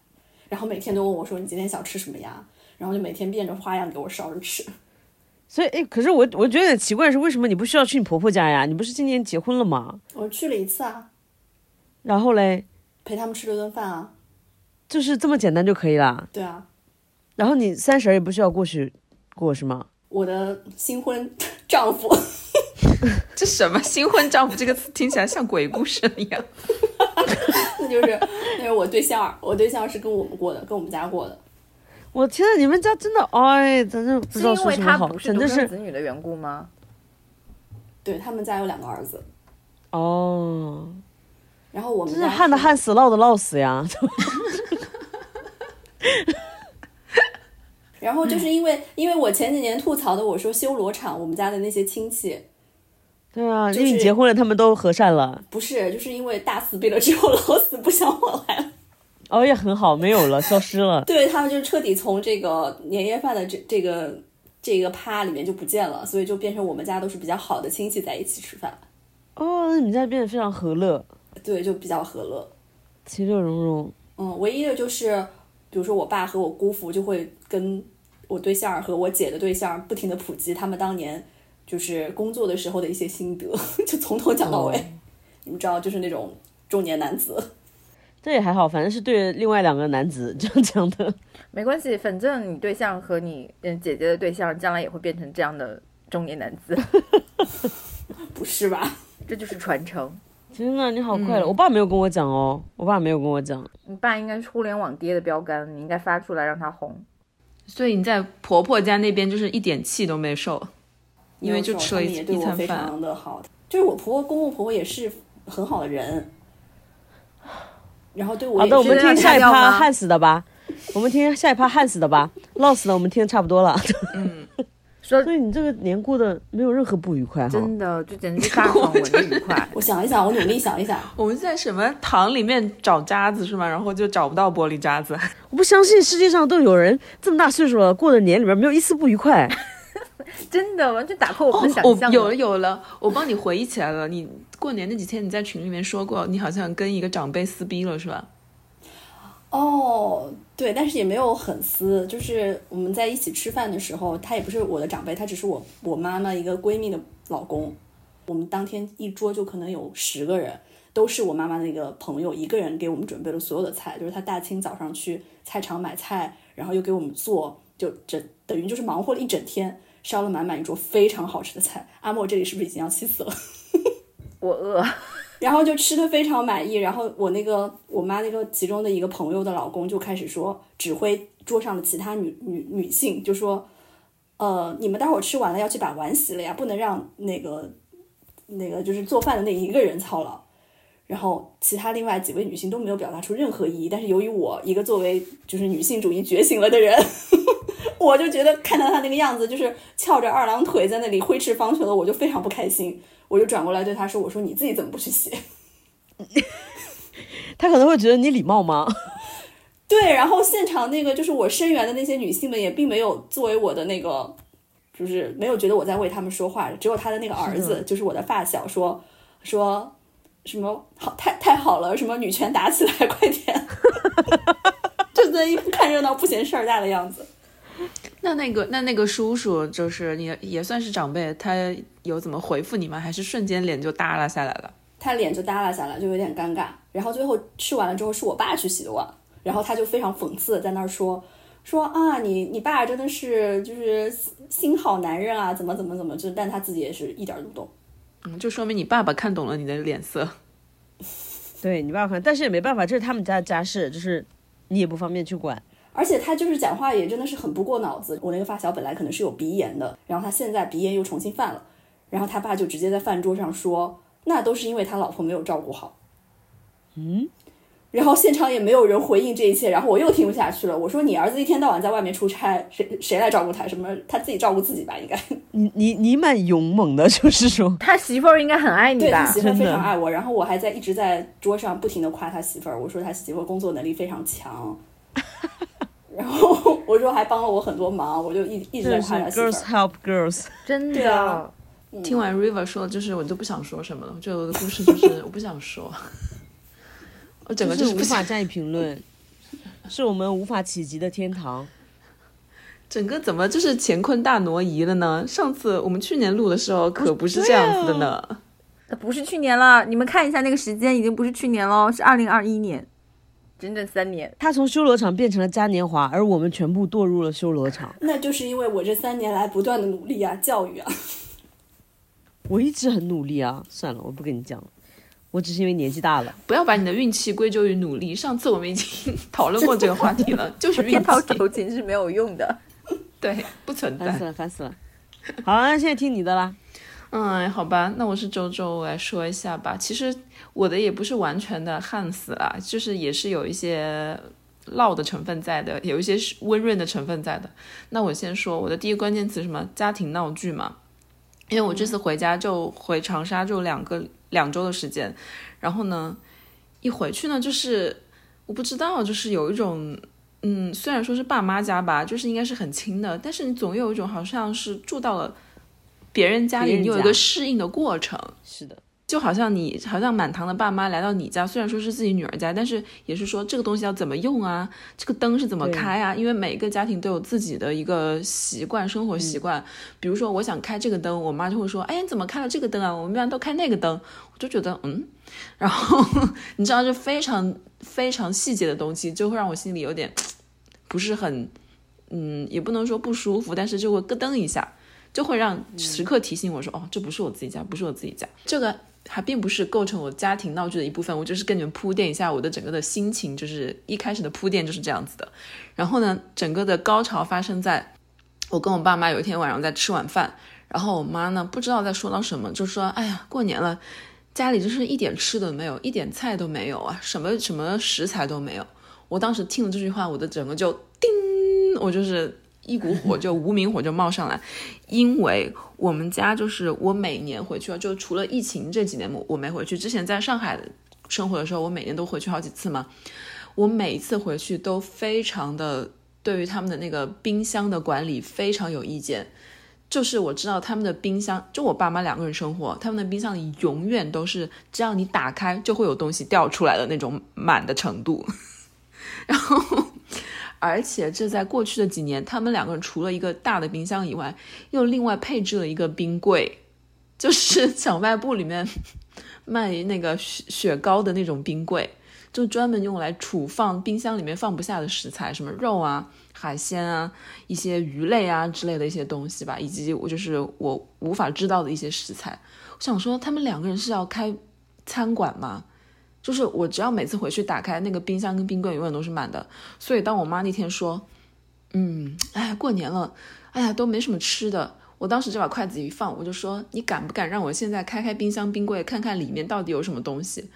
然后每天都问我说你今天想吃什么呀？然后就每天变着花样给我烧着吃。所以哎，可是我我觉得有点奇怪，是为什么你不需要去你婆婆家呀？你不是今年结婚了吗？我去了一次啊，然后嘞，陪他们吃了顿饭啊，就是这么简单就可以啦。对啊，然后你三十也不需要过去过是吗？我的新婚丈夫 这什么新婚丈夫这个词听起来像鬼故事一样。那就是那是我对象，我对象是跟我们过的，跟我们家过的。我天呐，你们家真的哎，真的不知道是因为说什么好，他不是独真的是生子女的缘故吗？对他们家有两个儿子，哦，然后我们家真是旱的旱死，涝的涝死呀。然后就是因为因为我前几年吐槽的，我说修罗场，我们家的那些亲戚对啊，就因为你结婚了，他们都和善了，不是，就是因为大死毕了之后，老死不相往来了。哦也很好，没有了，消失了。对他们就是彻底从这个年夜饭的这这个这个趴里面就不见了，所以就变成我们家都是比较好的亲戚在一起吃饭，哦，那你们家变得非常和乐，对，就比较和乐。其乐融融。嗯，唯一的就是，比如说我爸和我姑父就会跟我对象和我姐的对象不停的普及他们当年就是工作的时候的一些心得，就从头讲到尾。哦你们知道，就是那种中年男子。这也还好，反正是对另外两个男子这样讲的。没关系，反正你对象和你嗯姐姐的对象将来也会变成这样的中年男子，不是吧？这就是传承。天呐，你好快乐！我爸没有跟我讲哦，我爸没有跟我讲。你爸应该是互联网爹的标杆，你应该发出来让他红。所以你在婆婆家那边就是一点气都没受，因为就吃了一一餐饭非常饭。的好，就是我婆婆公公婆婆也是很好的人，然后对我好的，我们听下一趴焊死的吧。我们听下一趴焊死的吧，涝死的我们听的差不多了。嗯所以你这个年过的没有任何不愉快哈。真的，就简直是大爽文的愉快。我想一想，我努力想一想，我们在什么糖里面找渣子是吗？然后就找不到玻璃渣子。我不相信世界上都有人这么大岁数了，过的年里面没有一丝不愉快。真的完全打破我们的想象。哦有了有了，我帮你回忆起来了。你过年那几天你在群里面说过，你好像跟一个长辈撕逼了是吧？哦，对，但是也没有很撕，就是我们在一起吃饭的时候，他也不是我的长辈，他只是我我妈妈一个闺蜜的老公。我们当天一桌就可能有十个人，都是我妈妈那个朋友一个人给我们准备了所有的菜，就是她大清早上去菜场买菜，然后又给我们做，就整等于就是忙活了一整天，烧了满满一桌非常好吃的菜。阿莫这里是不是已经要气死了？我饿，然后就吃的非常满意，然后我那个我妈那个其中的一个朋友的老公就开始说，指挥桌上的其他女女女性就说，呃，你们待会儿吃完了要去把碗洗了呀，不能让那个那个就是做饭的那一个人操劳。然后其他另外几位女性都没有表达出任何异议，但是由于我一个作为就是女性主义觉醒了的人，我就觉得看到他那个样子，就是翘着二郎腿在那里挥斥方遒的，我就非常不开心。我就转过来对他说：“我说你自己怎么不去洗？” 他可能会觉得你礼貌吗？对，然后现场那个就是我声援的那些女性们也并没有作为我的那个，就是没有觉得我在为他们说话，只有他的那个儿子，就是我的发小说说什么好太太好了，什么女权打起来，快点，就在一副看热闹不嫌事儿大的样子。那那个那那个叔叔就是你也算是长辈，他有怎么回复你吗？还是瞬间脸就耷拉下来了？他脸就耷拉下来，就有点尴尬。然后最后吃完了之后，是我爸去洗的碗，然后他就非常讽刺的在那儿说说啊，你你爸真的是就是心好男人啊，怎么怎么怎么，就但他自己也是一点都不懂。嗯，就说明你爸爸看懂了你的脸色。对你爸爸看，但是也没办法，这是他们家的家事，就是你也不方便去管。而且他就是讲话也真的是很不过脑子。我那个发小本来可能是有鼻炎的，然后他现在鼻炎又重新犯了，然后他爸就直接在饭桌上说，那都是因为他老婆没有照顾好。嗯，然后现场也没有人回应这一切，然后我又听不下去了。我说你儿子一天到晚在外面出差，谁谁来照顾他？什么他自己照顾自己吧，应该。你你你蛮勇猛的，就是说他媳妇儿应该很爱你对他吧？媳妇儿非常爱我，然后我还在一直在桌上不停的夸他媳妇儿，我说他媳妇儿工作能力非常强，然后我说还帮了我很多忙，我就一一直在夸他媳妇 girls。help girls。真对啊的，听完 River 说，就是我都不想说什么了。我觉得我的故事就是 我不想说，我整个是无法加以评论，是我们无法企及的天堂。整个怎么就是乾坤大挪移了呢？上次我们去年录的时候可不是这样子的呢。呃不是去年了，你们看一下那个时间，已经不是去年喽，是二零二一年，整整三年。他从修罗场变成了嘉年华，而我们全部堕入了修罗场。那就是因为我这三年来不断的努力啊，教育啊。我一直很努力啊，算了，我不跟你讲了，我只是因为年纪大了。不要把你的运气归咎于努力。上次我们已经 讨论过这个话题了，就是运天掏气，酬勤是没有用的。对，不存在烦死。了，烦死了。好，那现在听你的啦。嗯，好吧，那我是周周，我来说一下吧。其实我的也不是完全的旱死啦，就是也是有一些涝的成分在的，有一些是温润的成分在的。那我先说我的第一个关键词是什么？家庭闹剧嘛。因为我这次回家就回长沙就两个两周的时间，然后呢，一回去呢就是我不知道，就是有一种。嗯，虽然说是爸妈家吧，就是应该是很亲的，但是你总有一种好像是住到了别人家里，你有一个适应的过程。是的，就好像你好像满堂的爸妈来到你家，虽然说是自己女儿家，但是也是说这个东西要怎么用啊，这个灯是怎么开啊？因为每个家庭都有自己的一个习惯，生活习惯。比如说我想开这个灯，我妈就会说：“哎，你怎么开了这个灯啊？我们一般都开那个灯。”我就觉得嗯，然后你知道，就非常非常细节的东西，就会让我心里有点 不是很嗯，也不能说不舒服，但是就会咯噔一下。就会让时刻提醒我说，哦，这不是我自己家，不是我自己家。这个还并不是构成我家庭闹剧的一部分，我就是跟你们铺垫一下我的整个的心情，就是一开始的铺垫就是这样子的。然后呢，整个的高潮发生在我跟我爸妈有一天晚上在吃晚饭，然后我妈呢不知道在说到什么，就说，哎呀，过年了。家里就是一点吃的没有，一点菜都没有啊，什么什么食材都没有。我当时听了这句话，我的整个就叮，我就是一股火就无名火就冒上来，因为我们家就是我每年回去啊，就除了疫情这几年我我没回去，之前在上海生活的时候，我每年都回去好几次嘛。我每一次回去都非常的对于他们的那个冰箱的管理非常有意见。就是我知道他们的冰箱，就我爸妈两个人生活，他们的冰箱里永远都是只要你打开就会有东西掉出来的那种满的程度。然后，而且这在过去的几年，他们两个人除了一个大的冰箱以外，又另外配置了一个冰柜，就是 小卖部里面 卖那个雪雪糕的那种冰柜，就专门用来储放冰箱里面放不下的食材，什么肉啊、海鲜啊、一些鱼类啊之类的一些东西吧，以及我就是我无法知道的一些食材。我想说，他们两个人是要开餐馆吗？就是我只要每次回去打开那个冰箱跟冰柜永远都是满的，所以当我妈那天说，嗯，哎，过年了，哎呀，都没什么吃的，我当时就把筷子一放，我就说，你敢不敢让我现在开开冰箱冰柜，看看里面到底有什么东西？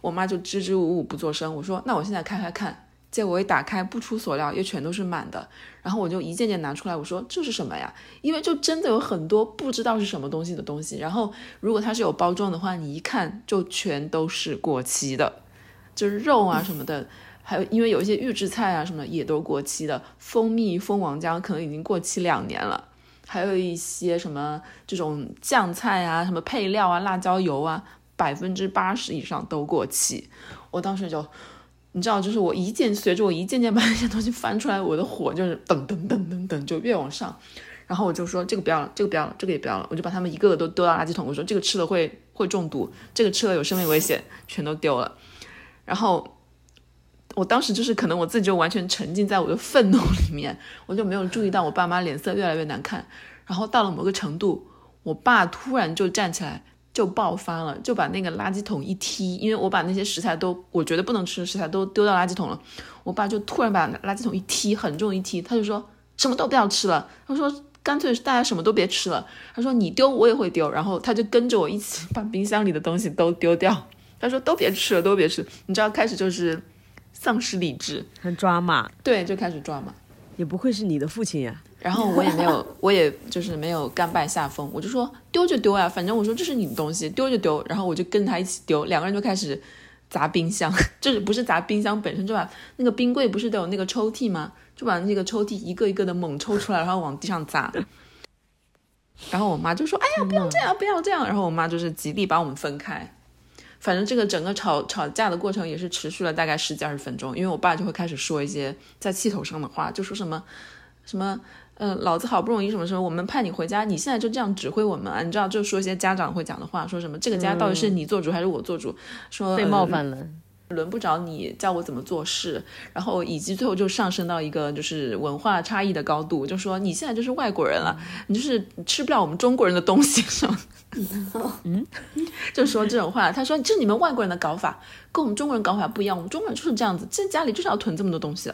我妈就支支吾吾不作声。我说，那我现在开开看，结果一打开，不出所料，又全都是满的。然后我就一件件拿出来，我说这是什么呀？因为就真的有很多不知道是什么东西的东西。然后如果它是有包装的话，你一看就全都是过期的，就是肉啊什么的，还有因为有一些预制菜啊什么的也都过期的，蜂蜜、蜂王浆可能已经过期两年了，还有一些什么这种酱菜啊、什么配料啊、辣椒油啊，百分之八十以上都过期。我当时就。你知道，就是我一件随着我一件件把那些东西翻出来，我的火就是噔噔噔噔噔就越往上，然后我就说这个不要了，这个不要了，这个也不要了，我就把他们一个个都丢到垃圾桶。我说这个吃了会会中毒，这个吃了有生命危险，全都丢了。然后我当时就是可能我自己就完全沉浸在我的愤怒里面，我就没有注意到我爸妈脸色越来越难看。然后到了某个程度，我爸突然就站起来。就爆发了，就把那个垃圾桶一踢，因为我把那些食材都我觉得不能吃的食材都丢到垃圾桶了。我爸就突然把垃圾桶一踢，很重一踢，他就说什么都不要吃了。他说干脆大家什么都别吃了。他说你丢我也会丢，然后他就跟着我一起把冰箱里的东西都丢掉。他说都别吃了，都别吃。你知道开始就是丧失理智，很抓马，对，就开始抓马。也不愧是你的父亲呀。然后我也没有，我也就是没有甘拜下风，我就说丢就丢呀，反正我说这是你的东西，丢就丢。然后我就跟他一起丢，两个人就开始砸冰箱，就是不是砸冰箱本身，就把那个冰柜不是都有那个抽屉吗？就把那个抽屉一个一个的猛抽出来，然后往地上砸。然后我妈就说：“哎呀，不要这样，不要这样。”然后我妈就是极力把我们分开。反正这个整个吵吵架的过程也是持续了大概十几二十分钟，因为我爸就会开始说一些在气头上的话，就说什么什么。嗯，老子好不容易什么时候我们派你回家，你现在就这样指挥我们啊？你知道，就说一些家长会讲的话，说什么这个家到底是你做主还是我做主？说被冒犯了，轮不着你教我怎么做事。然后以及最后就上升到一个就是文化差异的高度，就说你现在就是外国人了，你就是吃不了我们中国人的东西，是吗？嗯，就说这种话。他说这是你们外国人的搞法，跟我们中国人搞法不一样。我们中国人就是这样子，这家里就是要囤这么多东西。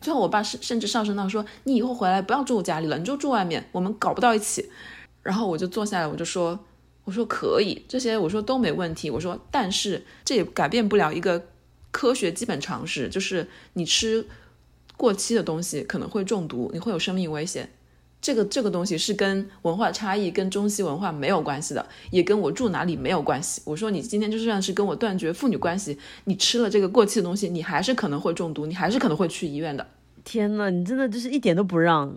最后，我爸甚甚至上升到说：“你以后回来不要住我家里了，你就住外面，我们搞不到一起。”然后我就坐下来，我就说：“我说可以，这些我说都没问题。我说，但是这也改变不了一个科学基本常识，就是你吃过期的东西可能会中毒，你会有生命危险。这个这个东西是跟文化差异、跟中西文化没有关系的，也跟我住哪里没有关系。我说你今天就算是跟我断绝父女关系，你吃了这个过期的东西，你还是可能会中毒，你还是可能会去医院的。”天呐，你真的就是一点都不让。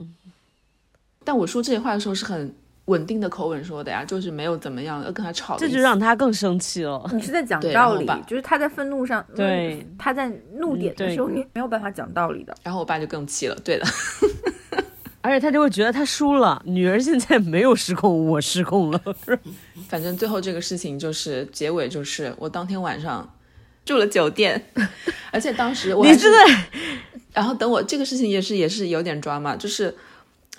但我说这些话的时候是很稳定的口吻说的呀，就是没有怎么样要跟他吵。这就让他更生气了。你是在讲道理，就是他在愤怒上，对，他在怒点的时候你没有办法讲道理的。然后我爸就更气了，对的。而且他就会觉得他输了，女儿现在没有失控，我失控了。反正最后这个事情就是结尾就是我当天晚上住了酒店，而且当时我你真的。然后等我这个事情也是也是有点抓嘛，就是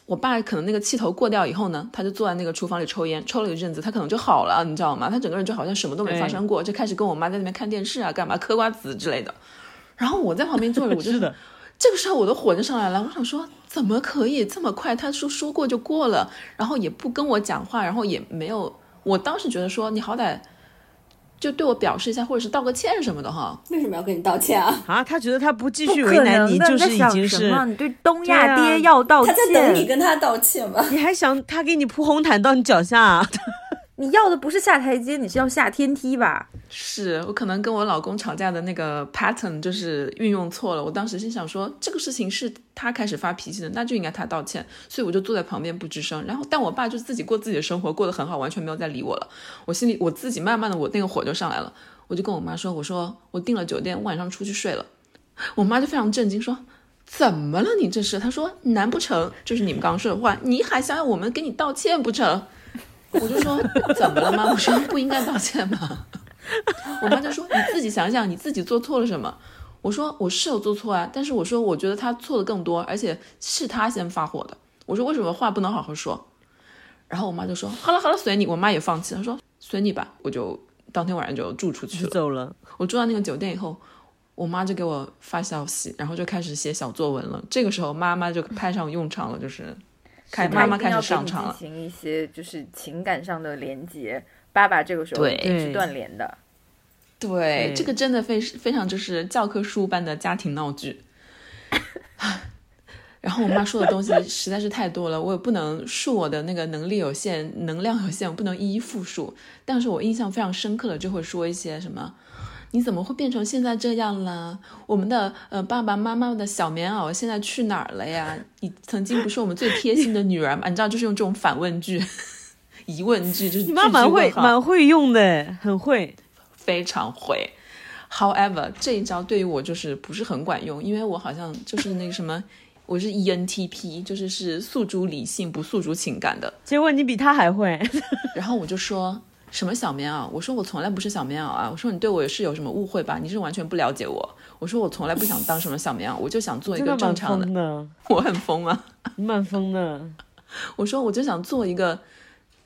我爸可能那个气头过掉以后呢，他就坐在那个厨房里抽烟，抽了一阵子，他可能就好了，你知道吗？他整个人就好像什么都没发生过，就开始跟我妈在那边看电视啊，干嘛嗑瓜子之类的。然后我在旁边坐着，我就 的这个时候我的火就上来了，我想说怎么可以这么快？他说说过就过了，然后也不跟我讲话，然后也没有，我当时觉得说你好歹。就对我表示一下，或者是道个歉什么的哈？为什么要跟你道歉啊？啊，他觉得他不继续为难你，就是已经是你对东亚爹要道歉。他在等你跟他道歉吧？你还想他给你铺红毯到你脚下？你要的不是下台阶，你是要下天梯吧？是我可能跟我老公吵架的那个 pattern 就是运用错了。我当时心想说，这个事情是他开始发脾气的，那就应该他道歉。所以我就坐在旁边不吱声。然后，但我爸就自己过自己的生活，过得很好，完全没有再理我了。我心里我自己慢慢的，我那个火就上来了。我就跟我妈说，我说我订了酒店，我晚上出去睡了。我妈就非常震惊，说怎么了？你这是？她说难不成就是你们刚刚说的话？你还想要我们给你道歉不成？我就说怎么了吗？我说不应该道歉吗？我妈就说你自己想想，你自己做错了什么？我说我是有做错啊，但是我说我觉得他错的更多，而且是他先发火的。我说为什么话不能好好说？然后我妈就说好了好了，随你。我妈也放弃，她说随你吧。我就当天晚上就住出去了，走了。我住到那个酒店以后，我妈就给我发消息，然后就开始写小作文了。这个时候妈妈就派上用场了，就是。开妈妈开始上场了，进行一些就是情感上的连接。爸爸这个时候也是断联的。对，对这个真的非非常就是教科书般的家庭闹剧。然后我妈说的东西实在是太多了，我也不能恕我的那个能力有限、能量有限，我不能一一复述。但是我印象非常深刻的就会说一些什么。你怎么会变成现在这样了？我们的呃爸爸妈妈的小棉袄现在去哪儿了呀？你曾经不是我们最贴心的女儿吗？你知道，就是用这种反问句、疑问句，就是你妈蛮会蛮会用的，很会。非常会。However，这一招对于我就是不是很管用，因为我好像就是那个什么，我是 E ENTP，就是是诉诸理性不诉诸情感的。结果你比他还会。然后我就说什么小棉袄，我说我从来不是小棉袄啊，我说你对我是有什么误会吧？你是完全不了解我。我说我从来不想当什么小棉袄，我就想做一个正常的。我很疯吗？蛮疯的。我说我就想做一个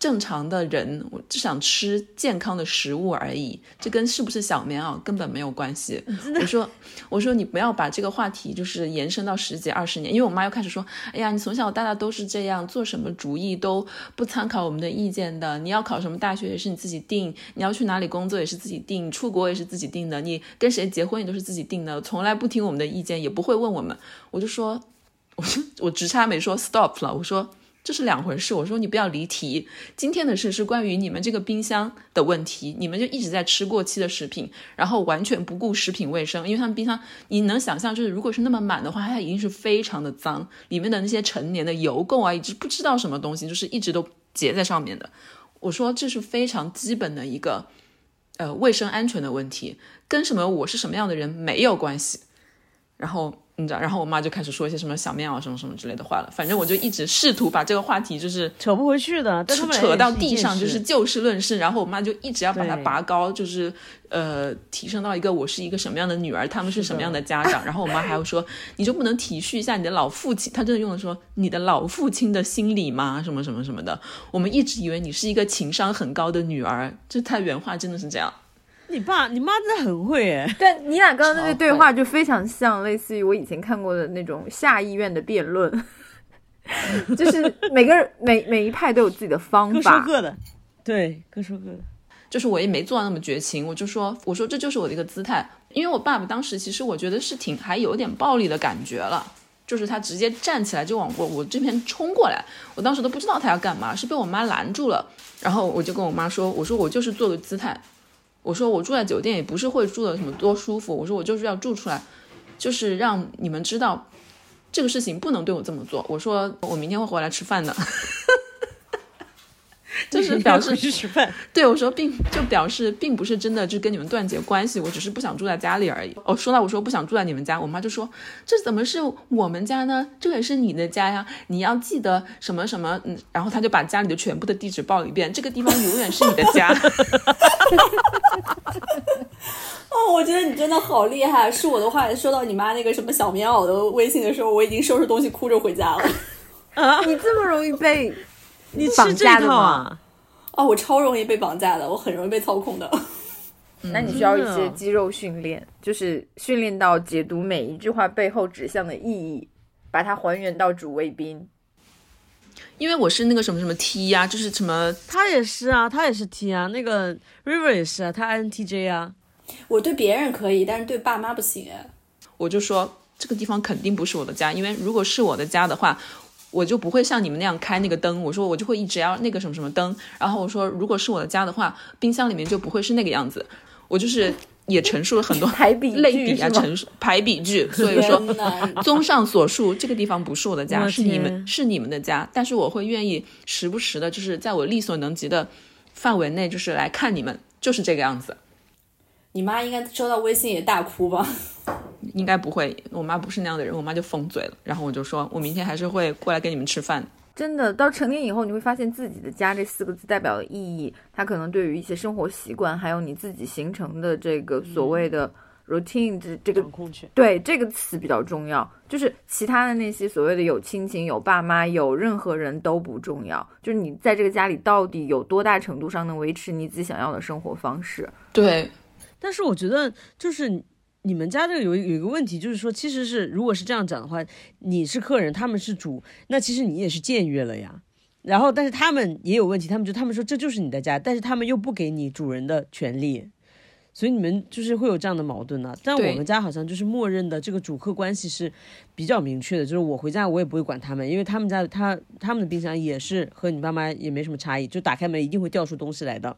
正常的人，我只想吃健康的食物而已，这跟是不是小棉袄根本没有关系。我说我说你不要把这个话题就是延伸到十几二十年，因为我妈又开始说，哎呀，你从小到大都是这样，做什么主意都不参考我们的意见的，你要考什么大学也是你自己定，你要去哪里工作也是自己定，出国也是自己定的，你跟谁结婚也都是自己定的，从来不听我们的意见，也不会问我们。我就说，我就我直插没说 stop 了，我说。这是两回事。我说你不要离题。今天的事是关于你们这个冰箱的问题，你们就一直在吃过期的食品，然后完全不顾食品卫生。因为他们冰箱，你能想象，就是如果是那么满的话，它一定是非常的脏，里面的那些陈年的油垢啊，一直不知道什么东西，就是一直都结在上面的。我说这是非常基本的一个呃卫生安全的问题，跟什么我是什么样的人没有关系。然后你知道，然后我妈就开始说一些什么小棉袄什么什么之类的话了。反正我就一直试图把这个话题就是扯不回去的，扯到地上，就是就事论事。然后我妈就一直要把它拔高，就是呃提升到一个我是一个什么样的女儿，他们是什么样的家长。然后我妈还会说，你就不能体恤一下你的老父亲？她真的用的说你的老父亲的心理吗？什么什么什么的。我们一直以为你是一个情商很高的女儿，这她原话真的是这样。你爸你妈真的很会哎，但你俩刚刚那个对话就非常像，类似于我以前看过的那种下议院的辩论，就是每个人每每一派都有自己的方法。各说。各的，对，各说各的。就是我也没做到那么绝情，我就说，我说这就是我的一个姿态，因为我爸爸当时其实我觉得是挺还有点暴力的感觉了，就是他直接站起来就往我我这边冲过来，我当时都不知道他要干嘛，是被我妈拦住了，然后我就跟我妈说，我说我就是做个姿态，我说我住在酒店也不是会住的什么多舒服，我说我就是要住出来，就是让你们知道这个事情不能对我这么做，我说我明天会回来吃饭的。就是表示回去吃饭，对我说并就表示并不是真的就跟你们断绝关系，我只是不想住在家里而已。哦，说到我说不想住在你们家，我妈就说这怎么是我们家呢？这也是你的家呀，你要记得什么什么，嗯，然后他就把家里的全部的地址报了一遍，这个地方永远是你的家。哦，我觉得你真的好厉害！是我的话，说到你妈那个什么小棉袄的微信的时候，我已经收拾东西哭着回家了。啊你这么容易被你绑吃这套架的吗啊？哦，我超容易被绑架的，我很容易被操控的。那你需要一些肌肉训练，就是训练到解读每一句话背后指向的意义，把它还原到主谓宾。因为我是那个什么什么 T 呀、就是什么他也是啊，他也是 T 啊，那个 River 也是啊，他 INTJ 啊。我对别人可以，但是对爸妈不行哎。我就说这个地方肯定不是我的家，因为如果是我的家的话，我就不会像你们那样开那个灯。我说我就会一直要那个什么什么灯。然后我说如果是我的家的话，冰箱里面就不会是那个样子。我就是也陈述了很多排比类比啊，陈述排比句。所以说，综上所述，这个地方不是我的家，是你们是你们的家。但是我会愿意时不时的，就是在我力所能及的范围内，就是来看你们，就是这个样子。你妈应该收到微信也大哭吧？应该不会，我妈不是那样的人，我妈就封嘴了。然后我就说，我明天还是会过来跟你们吃饭。真的，到成年以后，你会发现自己的家这四个字代表的意义，它可能对于一些生活习惯，还有你自己形成的这个所谓的 routine 这这个掌控权。对这个词比较重要，就是其他的那些所谓的有亲情、有爸妈、有任何人都不重要，就是你在这个家里到底有多大程度上能维持你自己想要的生活方式。对，但是我觉得就是你们家这个有有一个问题，就是说，其实是如果是这样讲的话，你是客人，他们是主，那其实你也是僭越了呀。然后，但是他们也有问题，他们就他们说这就是你的家，但是他们又不给你主人的权利，所以你们就是会有这样的矛盾呢、但我们家好像就是默认的这个主客关系是比较明确的，就是我回家我也不会管他们，因为他们家他他们的冰箱也是和你爸妈也没什么差异，就打开门一定会掉出东西来的。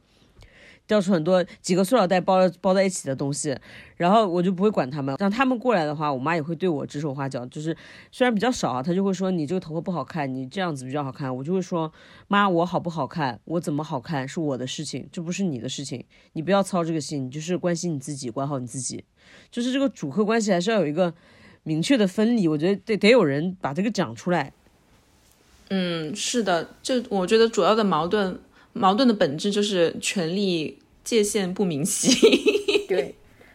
掉出很多几个塑料袋包包在一起的东西，然后我就不会管他们。让他们过来的话，我妈也会对我指手画脚，就是虽然比较少啊，她就会说你这个头发不好看，你这样子比较好看。我就会说妈，我好不好看，我怎么好看是我的事情，这不是你的事情，你不要操这个心，你就是关心你自己，管好你自己。就是这个主客关系还是要有一个明确的分离，我觉得得得有人把这个讲出来。嗯，是的，这我觉得主要的矛盾矛盾的本质就是权力界限不明晰。对，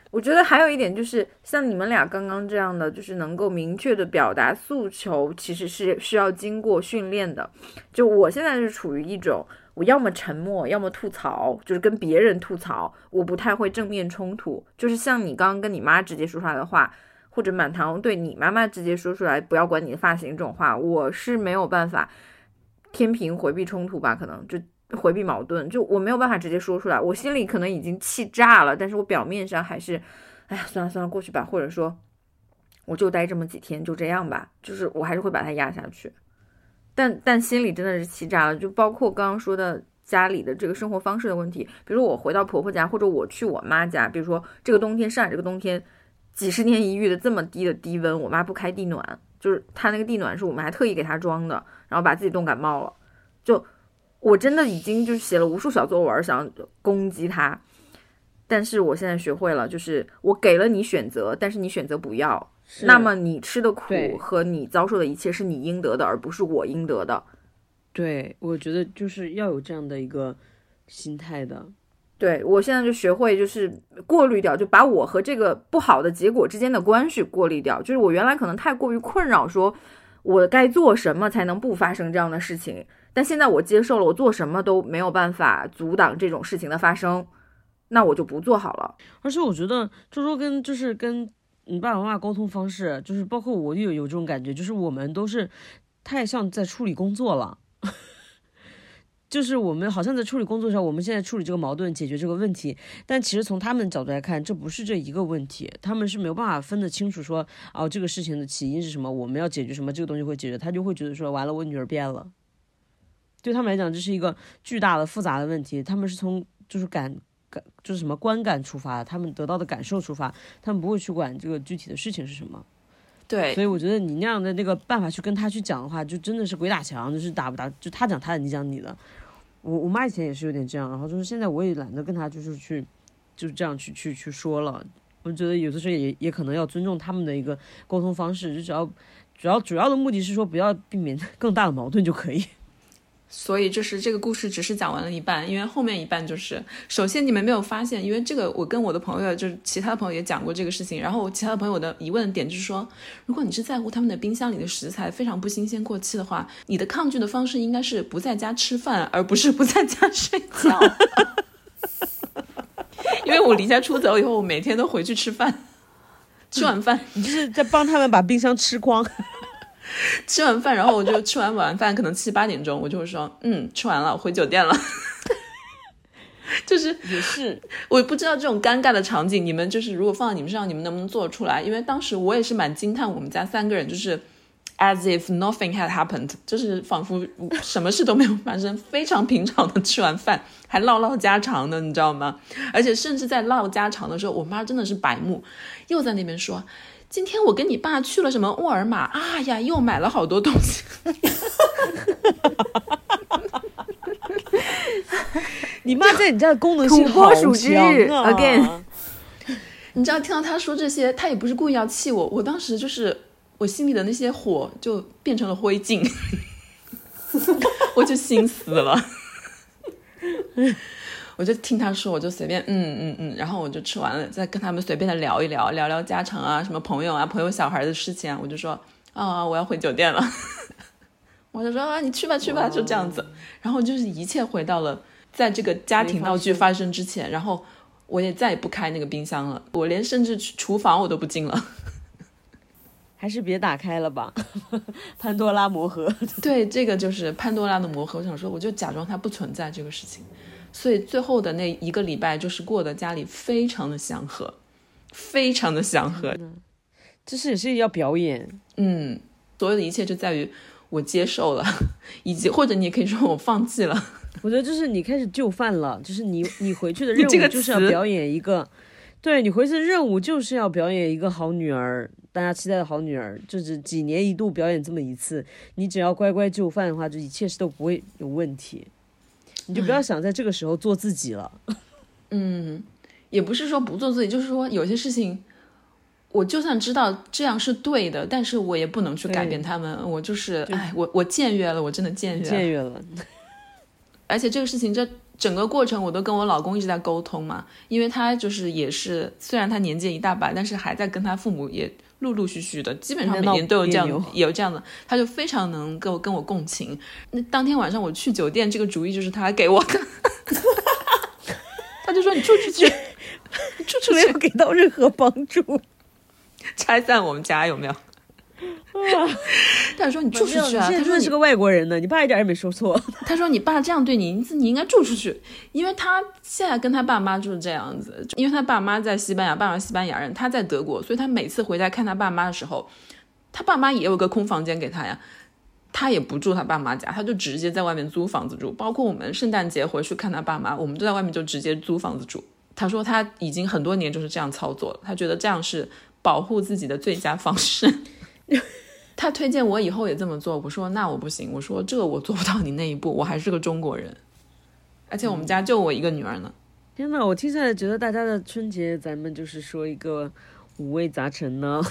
我觉得还有一点就是，像你们俩刚刚这样的，就是能够明确的表达诉求，其实是需要经过训练的。就我现在是处于一种，我要么沉默，要么吐槽，就是跟别人吐槽，我不太会正面冲突。就是像你刚刚跟你妈直接说出来的话，或者满堂对你妈妈直接说出来，不要管你的发型这种话，我是没有办法天平回避冲突吧，可能就。回避矛盾，就我没有办法直接说出来，我心里可能已经气炸了，但是我表面上还是，哎呀，算了算了，过去吧，或者说，我就待这么几天，就这样吧，就是我还是会把它压下去，但但心里真的是气炸了，就包括刚刚说的家里的这个生活方式的问题，比如我回到婆婆家，或者我去我妈家，比如说这个冬天上海这个冬天几十年一遇的这么低的低温，我妈不开地暖，就是她那个地暖是我们还特意给她装的，然后把自己冻感冒了，就。我真的已经就是写了无数小作文，想攻击他，但是我现在学会了，就是我给了你选择，但是你选择不要，那么你吃的苦和你遭受的一切是你应得的，而不是我应得的。对，我觉得就是要有这样的一个心态的。对我现在就学会就是过滤掉，就把我和这个不好的结果之间的关系过滤掉。就是我原来可能太过于困扰，说我该做什么才能不发生这样的事情。但现在我接受了，我做什么都没有办法阻挡这种事情的发生，那我就不做好了。而且我觉得周周跟就是跟你爸爸妈妈沟通方式，就是包括我有有这种感觉，就是我们都是太像在处理工作了。就是我们好像在处理工作上，我们现在处理这个矛盾，解决这个问题，但其实从他们角度来看，这不是这一个问题，他们是没有办法分得清楚说，哦，这个事情的起因是什么，我们要解决什么，这个东西会解决，他就会觉得说，完了，我女儿变了。对他们来讲，这是一个巨大的、复杂的问题。他们是从就是感感就是什么观感出发，他们得到的感受出发，他们不会去管这个具体的事情是什么。对所以我觉得你那样的那个办法去跟他去讲的话，就真的是鬼打墙，就是打不打，就他讲他的，你讲你的。我我妈以前也是有点这样，然后就是现在我也懒得跟他就是去就是这样去去去说了。我觉得有的时候也也可能要尊重他们的一个沟通方式，就只要主要主要的目的是说不要避免 更大的矛盾就可以。所以就是这个故事只是讲完了一半，因为后面一半就是，首先你们没有发现，因为这个我跟我的朋友就是其他的朋友也讲过这个事情，然后我其他的朋友的疑问点就是说，如果你是在乎他们的冰箱里的食材非常不新鲜过期的话，你的抗拒的方式应该是不在家吃饭，而不是不在家睡觉。因为我离家出走以后，我每天都回去吃饭，吃晚饭你就是在帮他们把冰箱吃光。吃完饭，然后我就吃完晚饭，可能七八点钟，我就会说，嗯，吃完了，我回酒店了。就是也是，我不知道这种尴尬的场景，你们就是如果放在你们身上，你们能不能做出来？因为当时我也是蛮惊叹，我们家三个人就是 as if nothing had happened，就是仿佛什么事都没有发生，非常平常的吃完饭，还唠唠家常的，你知道吗？而且甚至在唠家常的时候，我妈真的是白目，又在那边说。今天我跟你爸去了什么？沃尔玛。啊呀，又买了好多东西。你妈在你家的功能性好强啊。again 你知道，听到他说这些，他也不是故意要气我，我当时就是我心里的那些火就变成了灰烬，我就心死了。我就听他说，我就随便嗯嗯嗯，然后我就吃完了，再跟他们随便的聊一聊，聊聊家常啊，什么朋友啊，朋友小孩的事情啊，我就说啊，我要回酒店了。我就说啊，你去吧去吧，就这样子。然后就是一切回到了在这个家庭闹剧发生之前，然后我也再也不开那个冰箱了，我连甚至去厨房我都不进了。还是别打开了吧，潘多拉魔盒。对，这个就是潘多拉的魔盒。我想说，我就假装它不存在这个事情。所以最后的那一个礼拜就是过得家里非常的祥和，非常的祥和。就是也是要表演，嗯，所有的一切就在于我接受了，以及或者你也可以说我放弃了。我觉得就是你开始就范了，就是你你回去的 任务就是要表演一个，对你回去的任务就是要表演一个好女儿，大家期待的好女儿，就是几年一度表演这么一次，你只要乖乖就范的话，就一切事都不会有问题，你就不要想在这个时候做自己了。嗯，也不是说不做自己，就是说有些事情，我就算知道这样是对的，但是我也不能去改变他们。我就是，哎，我我僭越了，我真的僭越了。僭越了，而且这个事情，这整个过程我都跟我老公一直在沟通嘛，因为他就是也是，虽然他年纪一大把，但是还在跟他父母也陆陆续续的，基本上每年都有这样有这样的，他就非常能跟我跟我共情。那当天晚上我去酒店，这个主意就是他给我的，他就说你住出去，去出去没有给到任何帮助。拆散我们家有没有？他说你住出去啊，他说你是个外国人呢，你爸一点也没说错。他说：“你爸这样对你，你你应该住出去，因为他现在跟他爸妈就是这样子，因为他爸妈在西班牙，爸妈西班牙人，他在德国，所以他每次回家看他爸妈的时候，他爸妈也有个空房间给他呀，他也不住他爸妈家，他就直接在外面租房子住。包括我们圣诞节回去看他爸妈，我们都在外面就直接租房子住。他说他已经很多年就是这样操作了，他觉得这样是保护自己的最佳方式。” 他推荐我以后也这么做，我说那我不行，我说这个我做不到你那一步，我还是个中国人，而且我们家就我一个女儿呢。天呐，我听下来觉得大家的春节咱们就是说一个五味杂陈呢。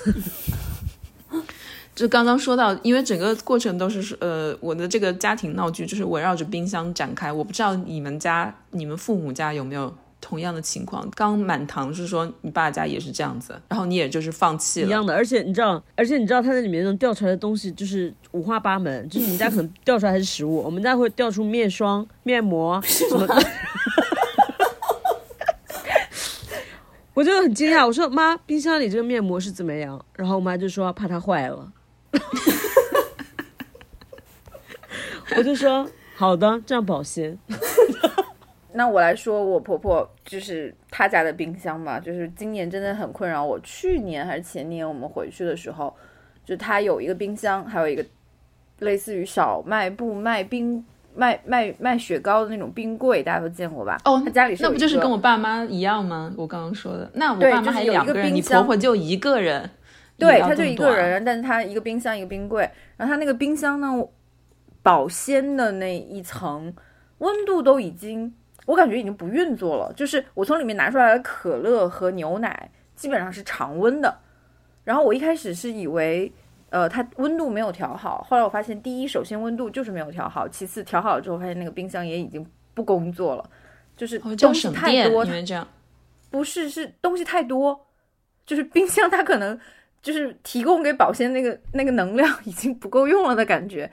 就刚刚说到，因为整个过程都是呃，我的这个家庭闹剧就是围绕着冰箱展开。我不知道你们家、你们父母家有没有同样的情况？刚满堂是说你爸家也是这样子，然后你也就是放弃了。一样的，而且你知道，而且你知道它在里面能调出来的东西就是五花八门，就是你们家可能调出来还是食物，我们家会调出面霜、面膜什么的。我就很惊讶，我说妈，冰箱里这个面膜是怎么样？然后我妈就说怕它坏了。我就说好的，这样保鲜。那我来说，我婆婆就是她家的冰箱嘛，就是今年真的很困扰我。去年还是前年我们回去的时候，就她有一个冰箱，还有一个类似于小卖部卖冰卖卖卖雪糕的那种冰柜，大家都见过吧？哦她家里是那不就是跟我爸妈一样吗？我刚刚说的，那我对爸妈还有一个还两个人，你婆冰箱婆就一个人，对，也要他就。一个人，但是她一个冰箱一个冰柜，然后她那个冰箱呢，保鲜的那一层温度都已经，我感觉已经不运作了。就是我从里面拿出来的可乐和牛奶基本上是常温的，然后我一开始是以为。呃，它温度没有调好，后来我发现，第一，首先温度就是没有调好，其次调好了之后，发现那个冰箱也已经不工作了，就是东西，太多，你们这样。不是，是东西太多，就是冰箱它可能就是提供给保鲜那个那个能量已经不够用了的感觉。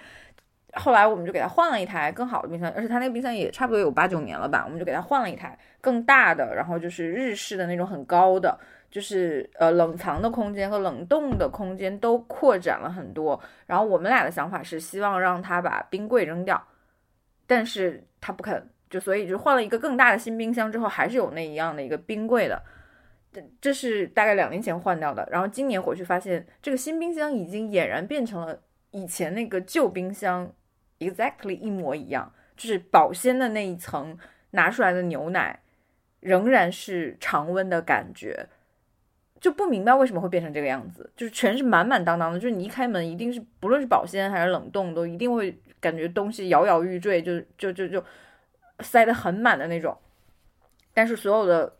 后来我们就给他换了一台更好的冰箱，而且他那个冰箱也差不多有八九年了吧，我们就给他换了一台更大的，然后就是日式的那种很高的，就是呃冷藏的空间和冷冻的空间都扩展了很多。然后我们俩的想法是希望让他把冰柜扔掉，但是他不肯，就所以就换了一个更大的新冰箱之后，还是有那一样的一个冰柜的。这这是大概两年前换掉的，然后今年回去发现这个新冰箱已经俨然变成了以前那个旧冰箱 exactly 一模一样，就是保鲜的那一层拿出来的牛奶仍然是常温的感觉，就不明白为什么会变成这个样子，就是全是满满当当的，就是你一开门一定是不论是保鲜还是冷冻，都一定会感觉东西摇摇欲坠，就就就就塞得很满的那种，但是所有的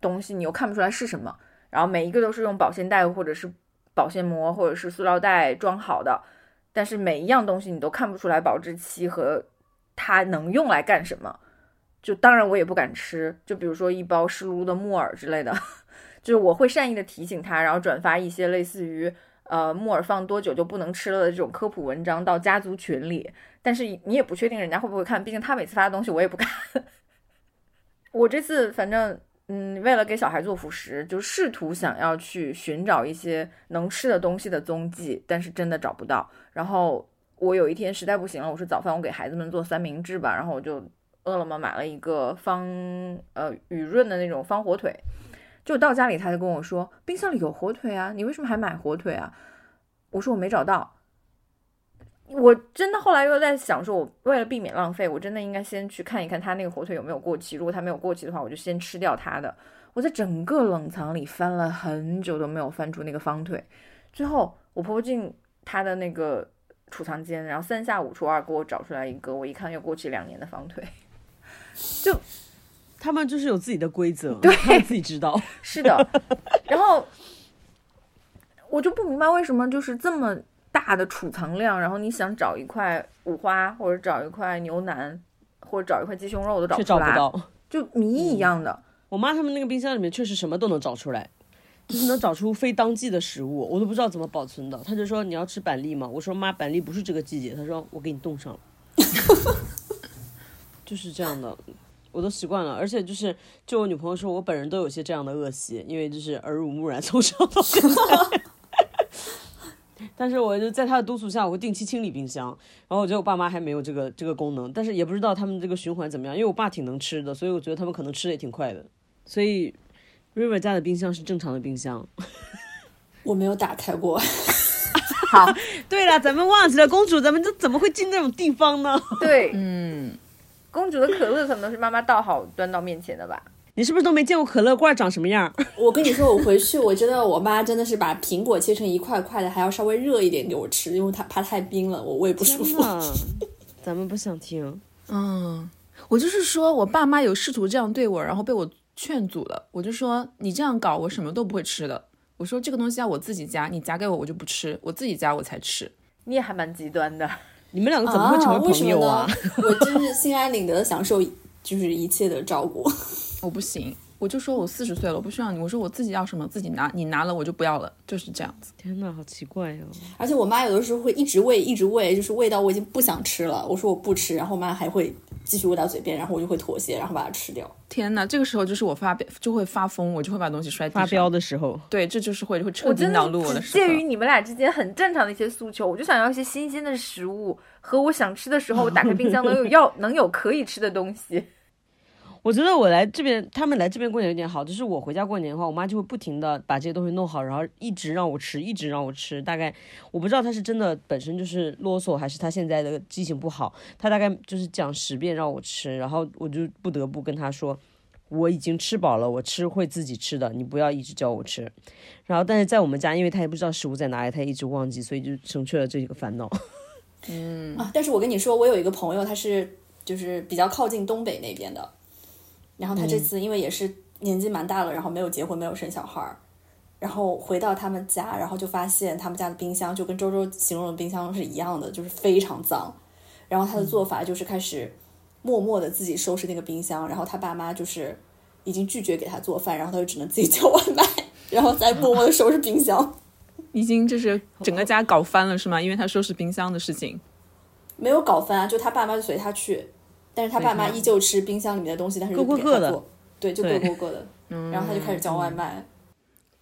东西你又看不出来是什么，然后每一个都是用保鲜袋或者是保鲜膜或者是塑料袋装好的，但是每一样东西你都看不出来保质期和它能用来干什么。就当然我也不敢吃，就比如说一包湿漉漉的木耳之类的，就是我会善意的提醒他，然后转发一些类似于呃木耳放多久就不能吃了的这种科普文章到家族群里，但是你也不确定人家会不会看，毕竟他每次发的东西我也不看。我这次反正嗯，为了给小孩做辅食，就试图想要去寻找一些能吃的东西的踪迹，但是真的找不到。然后我有一天实在不行了，我说早饭我给孩子们做三明治吧，然后我就饿了么买了一个方呃雨润的那种方火腿，就到家里他就跟我说冰箱里有火腿啊，你为什么还买火腿啊？我说我没找到。我真的后来又在想说，我为了避免浪费，我真的应该先去看一看他那个火腿有没有过期。如果他没有过期的话，我就先吃掉它的。我在整个冷藏里翻了很久都没有翻出那个方腿，最后我婆婆进她的那个储藏间，然后三下五除二给我找出来一个，我一看又过期两年的方腿，就他们就是有自己的规则，对他自己知道。是的，然后我就不明白为什么就是这么大的储藏量，然后你想找一块五花或者找一块牛腩或者找一块鸡胸肉都找不到。就谜一样的。我妈他们那个冰箱里面确实什么都能找出来，就是能找出非当季的食物，我都不知道怎么保存的。她就说你要吃板栗吗？我说妈，板栗不是这个季节。她说我给你冻上了，就是这样的，我都习惯了。而且就是，就我女朋友说，我本人都有些这样的恶习，因为就是耳濡目染，从小到现在。但是我就在他的督促下，我会定期清理冰箱。然后我觉得我爸妈还没有这个这个功能，但是也不知道他们这个循环怎么样。因为我爸挺能吃的，所以我觉得他们可能吃的也挺快的。所以，River 家的冰箱是正常的冰箱。我没有打开过。好，对了，咱们忘记了，公主，咱们这怎么会进那种地方呢？对，嗯，公主的可乐可能是妈妈倒好端到面前的吧。你是不是都没见过可乐罐长什么样？我跟你说，我回去我觉得，我妈真的是把苹果切成一块块的，还要稍微热一点给我吃，因为她怕太冰了，我胃不舒服。咱们不想听。嗯，我就是说我爸妈有试图这样对我，然后被我劝阻了。我就说你这样搞，我什么都不会吃的。我说这个东西要我自己夹，你夹给我我就不吃，我自己夹我才吃。你也还蛮极端的。你们两个怎么会成为朋友啊？呢？我真是心安理得的享受，就是一切的照顾。我不行，我就说我四十岁了，我不需要你。我说我自己要什么自己拿，你拿了我就不要了，就是这样子。天哪，好奇怪哦！而且我妈有的时候会一直喂，一直喂，就是喂到我已经不想吃了。我说我不吃，然后我妈还会继续喂到嘴边，然后我就会妥协，然后把它吃掉。天呐，这个时候就是我发飙就会发疯，我就会把东西摔地上。发飙的时候，对，这就是会会彻我真底恼怒我的的时候。介于你们俩之间很正常的一些诉求，我就想要一些新鲜的食物，和我想吃的时候，我打开冰箱能有要能有可以吃的东西。我觉得我来这边，他们来这边过年有点好，就是我回家过年的话，我妈就会不停的把这些东西弄好，然后一直让我吃，一直让我吃。大概我不知道她是真的本身就是啰嗦，还是她现在的记性不好。她大概就是讲十遍让我吃，然后我就不得不跟她说，我已经吃饱了，我吃会自己吃的，你不要一直叫我吃。然后但是在我们家，因为她也不知道食物在哪里，她一直忘记，所以就省去了这个烦恼。嗯啊，但是我跟你说，我有一个朋友，他是就是比较靠近东北那边的，然后他这次因为也是年纪蛮大了，然后没有结婚，没有生小孩儿，然后回到他们家，然后就发现他们家的冰箱就跟周周形容的冰箱是一样的，就是非常脏。然后他的做法就是开始默默的自己收拾那个冰箱，然后他爸妈就是已经拒绝给他做饭，然后他就只能自己叫外卖，然后再默默的收拾冰箱。已经就是整个家搞翻了是吗？因为他收拾冰箱的事情。没有搞翻啊，就他爸妈就随他去，但是他爸妈依旧吃冰箱里面的东西，但是各过各的，对，就各过各的。然后他就开始叫外卖。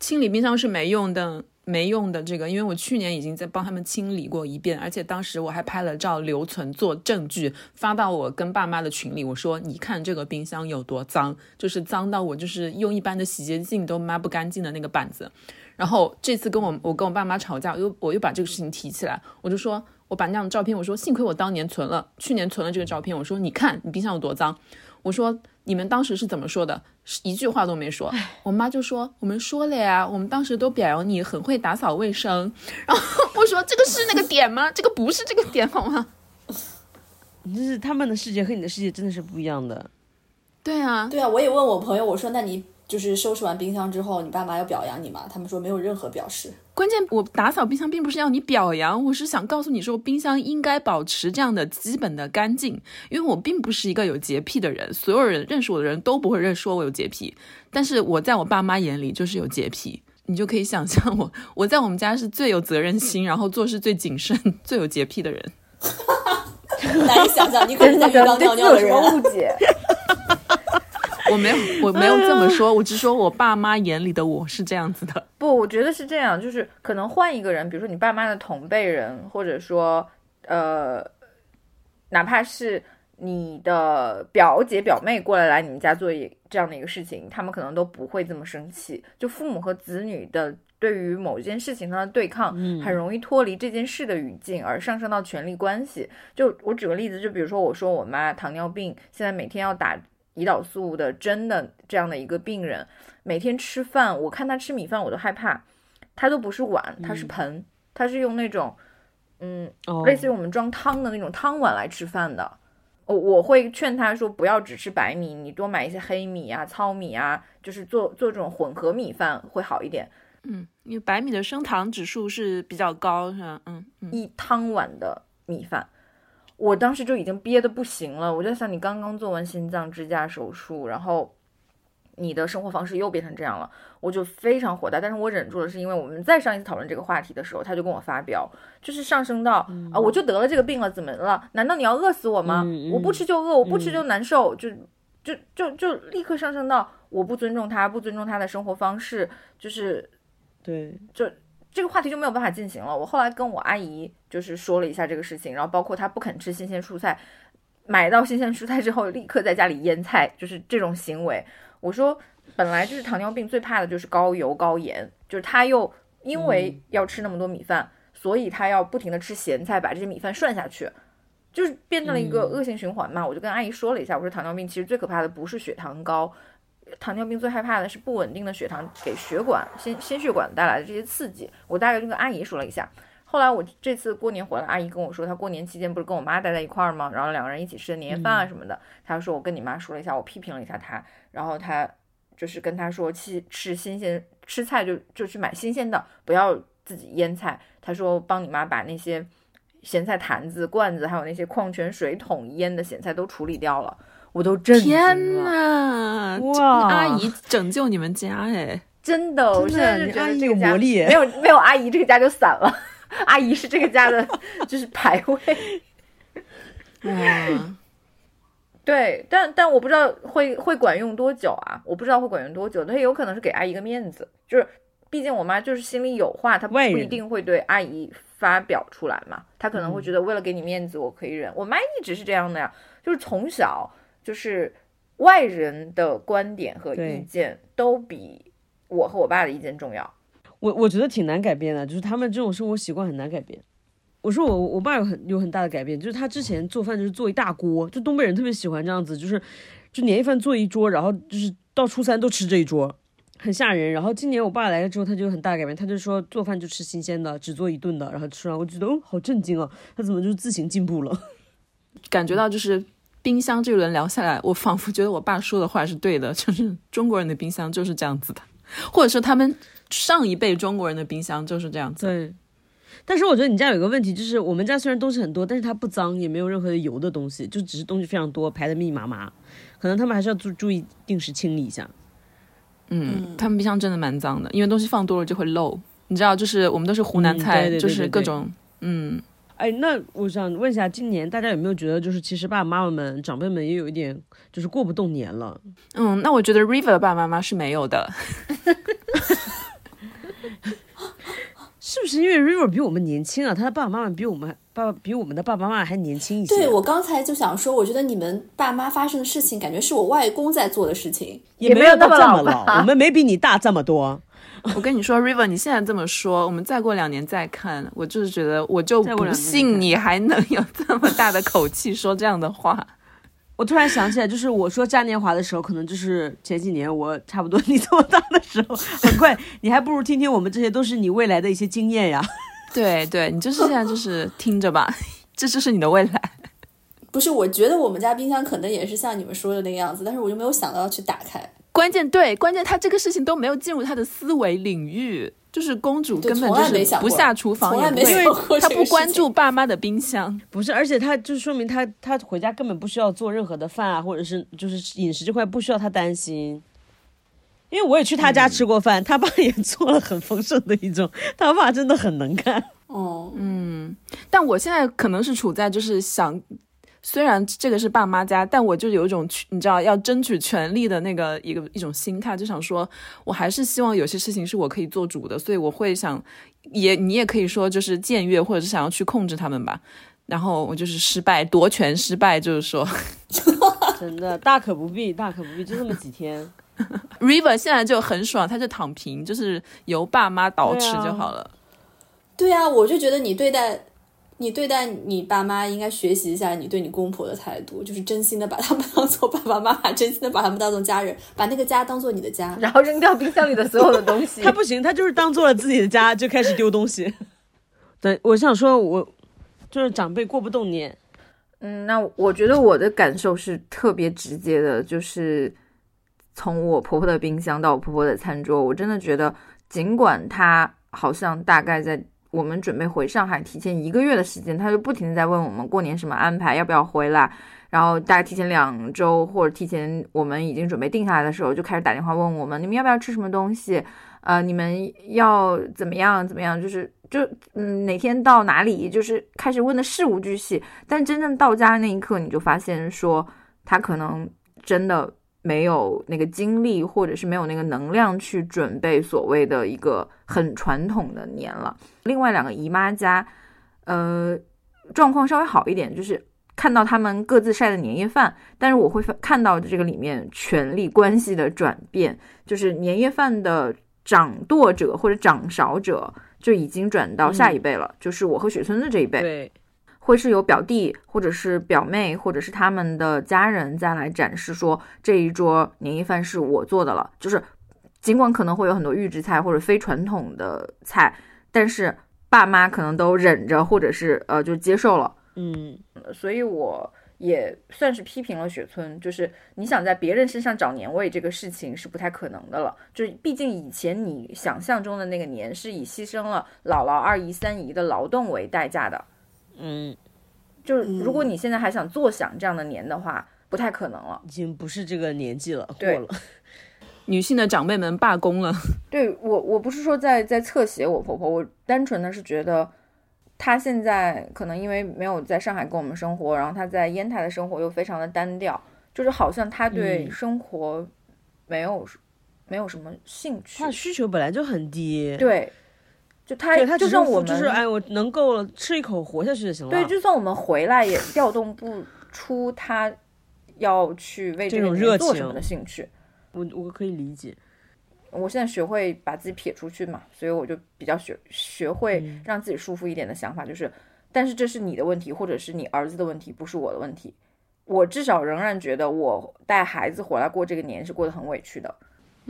清理冰箱是没用的，没用的。这个，因为我去年已经在帮他们清理过一遍，而且当时我还拍了照留存做证据，发到我跟爸妈的群里。我说：“你看这个冰箱有多脏，就是脏到我就是用一般的洗洁精都抹不干净的那个板子。”然后这次跟我我跟我爸妈吵架，我又我又把这个事情提起来，我就说我把那张照片，我说幸亏我当年存了，去年存了这个照片，我说你看你冰箱有多脏，我说你们当时是怎么说的？一句话都没说。我妈就说我们说了呀，我们当时都表扬你很会打扫卫生。然后我说这个是那个点吗？这个不是这个点好吗？就是他们的世界和你的世界真的是不一样的。对啊，对啊，我也问我朋友，我说那你就是收拾完冰箱之后，你爸妈要表扬你吗？他们说没有任何表示。关键我打扫冰箱并不是要你表扬，我是想告诉你说，冰箱应该保持这样的基本的干净。因为我并不是一个有洁癖的人，所有人认识我的人都不会认说我有洁癖，但是我在我爸妈眼里就是有洁癖。你就可以想象我，我在我们家是最有责任心，然后做事最谨慎、最有洁癖的人。难以想象，你可是在浴缸尿尿的人。有什么误解？我没有，我没有这么说，我只说我爸妈眼里的我是这样子的。不，我觉得是这样，就是可能换一个人，比如说你爸妈的同辈人，或者说呃，哪怕是你的表姐表妹过来来你们家做一这样的一个事情，他们可能都不会这么生气。就父母和子女的对于某一件事情上的对抗，很容易脱离这件事的语境，而上升到权力关系。就我举个例子，就比如说我说我妈糖尿病，现在每天要打胰岛素的针的这样的一个病人，每天吃饭，我看他吃米饭我都害怕，他都不是碗，他是盆，他是用那种嗯，类似于我们装汤的那种汤碗来吃饭的。我我会劝他说，不要只吃白米，你多买一些黑米啊、糙米啊，就是做做这种混合米饭会好一点。嗯，因为白米的升糖指数是比较高，是吧？嗯，一汤碗的米饭，我当时就已经憋得不行了。我在想，你刚刚做完心脏支架手术，然后。你的生活方式又变成这样了，我就非常火大。但是我忍住了，是因为我们再上一次讨论这个话题的时候，他就跟我发飙，就是上升到啊，我就得了这个病了，怎么了？难道你要饿死我吗？我不吃就饿，我不吃就难受，就就就就立刻上升到我不尊重他，不尊重他的生活方式，就是对，就这个话题就没有办法进行了。我后来跟我阿姨就是说了一下这个事情，然后包括他不肯吃新鲜蔬菜，买到新鲜蔬菜之后立刻在家里腌菜，就是这种行为。我说，本来就是糖尿病最怕的就是高油高盐，就是他又因为要吃那么多米饭，所以他要不停的吃咸菜，把这些米饭涮下去，就是变成了一个恶性循环嘛。我就跟阿姨说了一下，我说糖尿病其实最可怕的不是血糖高，糖尿病最害怕的是不稳定的血糖给血管、心心血管带来的这些刺激。我大概就跟阿姨说了一下。后来我这次过年回来，阿姨跟我说，她过年期间不是跟我妈待在一块儿吗？然后两个人一起吃年夜饭啊什么的。她说我跟你妈说了一下，我批评了一下她，然后她就是跟她说，吃吃新鲜吃菜就就去买新鲜的，不要自己腌菜。她说帮你妈把那些咸菜坛子、罐子，还有那些矿泉水桶腌的咸菜都处理掉了。我都震惊了！天呐，哇，阿姨拯救你们家哎，真的，我现在就觉得这个魔力没有没有阿姨，这个家就散了。阿姨是这个家的，就是排位。嗯，对，但但我不知道会会管用多久啊！我不知道会管用多久，他有可能是给阿姨个面子，就是毕竟我妈就是心里有话，她不一定会对阿姨发表出来嘛。她可能会觉得为了给你面子，我可以忍。我妈一直是这样的呀，就是从小就是外人的观点和意见都比我和我爸的意见重要。我我觉得挺难改变的，就是他们这种生活习惯很难改变。我说我我爸有很有很大的改变，就是他之前做饭就是做一大锅，就东北人特别喜欢这样子，就是就年夜饭做一桌，然后就是到初三都吃这一桌，很吓人。然后今年我爸来了之后，他就很大改变，他就说做饭就吃新鲜的，只做一顿的，然后吃完我觉得哦好震惊啊，他怎么就自行进步了？感觉到就是冰箱这一轮聊下来，我仿佛觉得我爸说的话是对的，就是中国人的冰箱就是这样子的，或者说他们。上一辈中国人的冰箱就是这样子。对，但是我觉得你家有一个问题，就是我们家虽然东西很多，但是它不脏，也没有任何的油的东西，就只是东西非常多，排的密密麻麻。可能他们还是要注注意定时清理一下。嗯，他们冰箱真的蛮脏的，因为东西放多了就会漏。你知道，就是我们都是湖南菜，就是各种嗯。哎，那我想问一下，今年大家有没有觉得，就是其实爸爸妈妈们、长辈们也有一点，就是过不动年了？嗯，那我觉得 River 的爸爸妈妈是没有的。是不是因为 River 比我们年轻啊？他的爸爸妈妈比我们爸爸比我们的爸爸妈妈还年轻一些。对我刚才就想说，我觉得你们爸妈发生的事情，感觉是我外公在做的事情，也没有到这么老。我们没比你大这么多。我跟你说，River，你现在这么说，我们再过两年再看，我就是觉得，我就不信你还能有这么大的口气说这样的话。我突然想起来，就是我说嘉年华的时候，可能就是前几年我差不多你这么大的时候，很快，你还不如听听我们这些都是你未来的一些经验呀。对对，你就是现在就是听着吧，这就是你的未来。不是，我觉得我们家冰箱可能也是像你们说的那个样子，但是我就没有想到要去打开。关键对，关键他这个事情都没有进入他的思维领域。就是公主根本就是不下厨房，因为她不关注爸妈的冰箱。不是，而且她就说明她她回家根本不需要做任何的饭啊，或者是就是饮食这块不需要她担心。因为我也去他家吃过饭，他爸也做了很丰盛的一种，他爸真的很能干。哦，嗯，但我现在可能是处在就是想。虽然这个是爸妈家，但我就有一种你知道要争取权利的那个一个一种心态，就想说，我还是希望有些事情是我可以做主的，所以我会想，也你也可以说就是僭越，或者是想要去控制他们吧。然后我就是失败，夺权失败，就是说 真的大可不必，大可不必，就这么几天。River 现在就很爽，他就躺平，就是由爸妈捯饬对啊就好了。对啊，我就觉得你对待你对待你爸妈应该学习一下你对你公婆的态度，就是真心的把他们当做爸爸妈妈，真心的把他们当做家人，把那个家当做你的家。然后扔掉冰箱里的所有的东西他。不行，他就是当做了自己的家，就开始丢东西。对，我想说我，就是长辈过不动年，嗯，那我觉得我的感受是特别直接的，就是从我婆婆的冰箱到我婆婆的餐桌，我真的觉得，尽管她好像大概在我们准备回上海提前一个月的时间，他就不停的在问我们过年什么安排，要不要回来，然后大概提前两周或者提前我们已经准备定下来的时候，就开始打电话问我们，你们要不要吃什么东西，呃，你们要怎么样怎么样，就是就嗯哪天到哪里，就是开始问的事无巨细。但真正到家那一刻，你就发现说他可能真的没有那个精力，或者是没有那个能量去准备所谓的一个很传统的年了。另外两个姨妈家，呃，状况稍微好一点，就是。看到他们各自晒的年夜饭，但是我会看到这个里面权力关系的转变，就是年夜饭的掌舵者或者掌勺者就已经转到下一辈了，就是我和雪村的这一辈。对，会是有表弟或者是表妹或者是他们的家人再来展示说这一桌年夜饭是我做的了，就是尽管可能会有很多预制菜或者非传统的菜，但是爸妈可能都忍着或者是呃就接受了，嗯，所以我也算是批评了雪村，就是你想在别人身上找年味这个事情是不太可能的了。就是毕竟以前你想象中的那个年是以牺牲了姥姥、二姨、三姨的劳动为代价的。嗯，就是如果你现在还想坐享这样的年的话，不太可能了。已经不是这个年纪了，过了。女性的长辈们罢工了，对我，我不是说在在侧写我婆婆，我单纯的是觉得，她现在可能因为没有在上海跟我们生活，然后她在烟台的生活又非常的单调，就是好像她对嗯。生活没有、没有什么兴趣。她的。需求本来就很低，对，就她对他就是算我们就是哎，我能够了，吃一口活下去就行了。对，就算我们回来也调动不出他要去为这种热情做什么情的兴趣。我我可以理解。我现在学会把自己撇出去嘛，所以我就比较学学会嗯让自己舒服一点的想法，就是，但是这是你的问题，或者是你儿子的问题，不是我的问题。我至少仍然觉得我带孩子回来过这个年是过得很委屈的。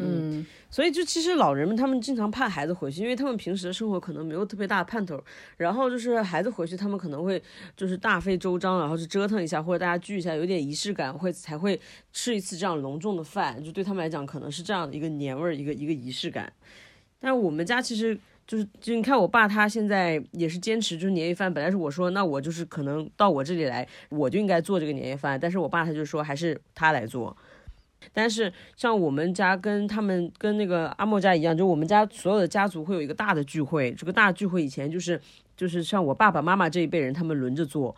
嗯，所以就其实老人们他们经常盼孩子回去，因为他们平时的生活可能没有特别大的盼头，然后就是孩子回去，他们可能会就是大费周章，然后去折腾一下，或者大家聚一下，有点仪式感，会才会吃一次这样隆重的饭，就对他们来讲可能是这样的一个年味儿，一个一个仪式感。但是我们家其实就是，就你看我爸他现在也是坚持，就是年夜饭，本来是我说那我就是可能到我这里来，我就应该做这个年夜饭，但是我爸他就说还是他来做。但是像我们家跟他们跟那个阿莫家一样，就我们家所有的家族会有一个大的聚会。这个大聚会以前就是就是像我爸爸妈妈这一辈人，他们轮着做。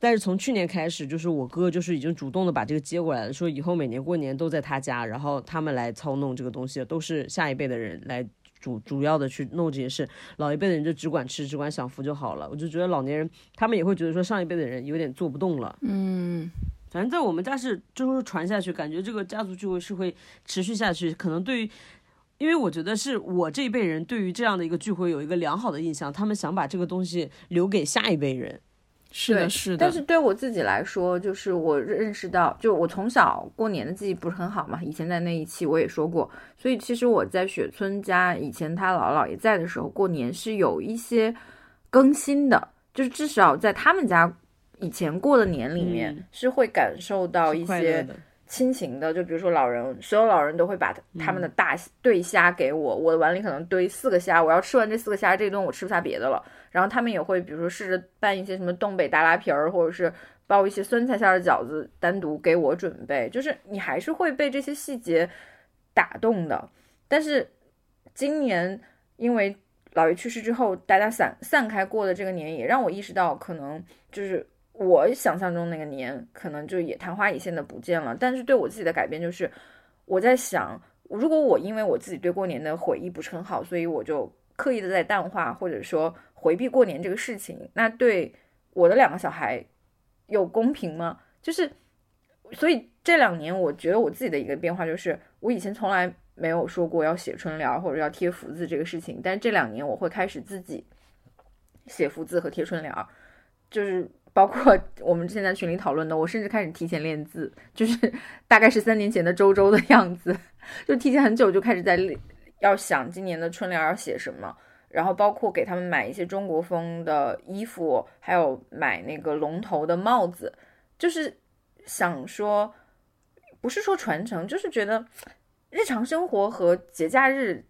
但是从去年开始，就是我哥就是已经主动的把这个接过来了，说以后每年过年都在他家，然后他们来操弄这个东西，都是下一辈的人来主主要的去弄这些事，老一辈的人就只管吃，只管享福就好了。我就觉得老年人他们也会觉得说上一辈的人有点做不动了。嗯，反正在我们家是就是传下去，感觉这个家族聚会是会持续下去。可能对于，因为我觉得是我这一辈人对于这样的一个聚会有一个良好的印象，他们想把这个东西留给下一辈人。是的，是的。但是对我自己来说，就是我认识到，就我从小过年的记忆不是很好嘛，以前在那一期我也说过，所以其实我在雪村家以前他姥姥姥爷在的时候，过年是有一些更新的，就是至少在他们家以前过的年里面、嗯是会感受到一些亲情的，就比如说老人，所有老人都会把他们的大对虾给我，我的碗里可能堆四个虾，我要吃完这四个虾，这顿我吃不下别的了。然后他们也会，比如说试着拌一些什么东北大拉皮儿，或者是包一些酸菜馅儿的饺子，单独给我准备。就是你还是会被这些细节打动的。但是今年因为姥爷去世之后，大家散散开过的这个年，也让我意识到，可能就是我想象中那个年，可能就也昙花一现的不见了。但是对我自己的改变，就是我在想，如果我因为我自己对过年的回忆不是很好，所以我就刻意的在淡化，或者说回避过年这个事情，那对我的两个小孩有公平吗？就是，所以这两年我觉得我自己的一个变化就是，我以前从来没有说过要写春联或者要贴福字这个事情，但这两年我会开始自己写福字和贴春联，就是包括 我们现在群里讨论的，我甚至开始提前练字，就是大概是三年前的周周的样子，就提前很久就开始在练要想今年的春联要写什么。然后包括给他们买一些中国风的衣服，还有买那个龙头的帽子，就是想说，不是说传承，就是觉得日常生活和节假日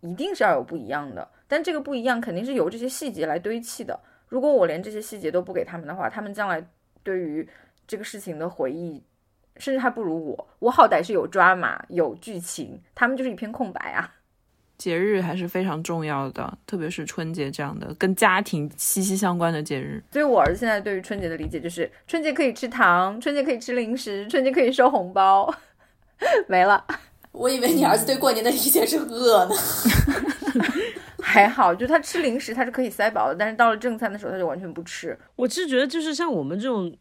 一定是要有不一样的，但这个不一样肯定是由这些细节来堆砌的。如果我连这些细节都不给他们的话，他们将来对于这个事情的回忆，甚至还不如我。我好歹是有抓马、有剧情，他们就是一片空白啊。节日还是非常重要的，特别是春节这样的跟家庭息息相关的节日。所以我儿子现在对于春节的理解就是，春节可以吃糖，春节可以吃零食，春节可以收红包，没了。我以为你儿子对过年的理解是饿呢。还好，就他吃零食他是可以塞饱的，但是到了正餐的时候他就完全不吃。我是觉得就是像我们这种。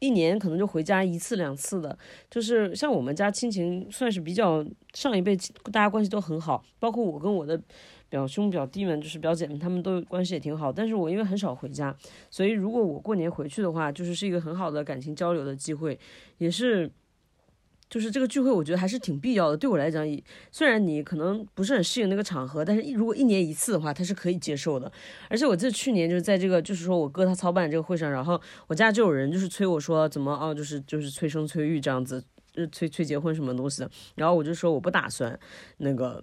一年可能就回家一次两次的，就是像我们家亲情算是比较上一辈，大家关系都很好，包括我跟我的表兄表弟们，就是表姐们，他们都关系也挺好。但是我因为很少回家，所以如果我过年回去的话，就是是一个很好的感情交流的机会，也是。就是这个聚会，我觉得还是挺必要的。对我来讲，虽然你可能不是很适应那个场合，但是如果一年一次的话，它是可以接受的。而且我记得去年就是在这个，就是说我哥他操办这个会上，然后我家就有人就是催我说怎么哦，就是就是催生催育这样子，就是催催结婚什么东西的。然后我就说我不打算那个，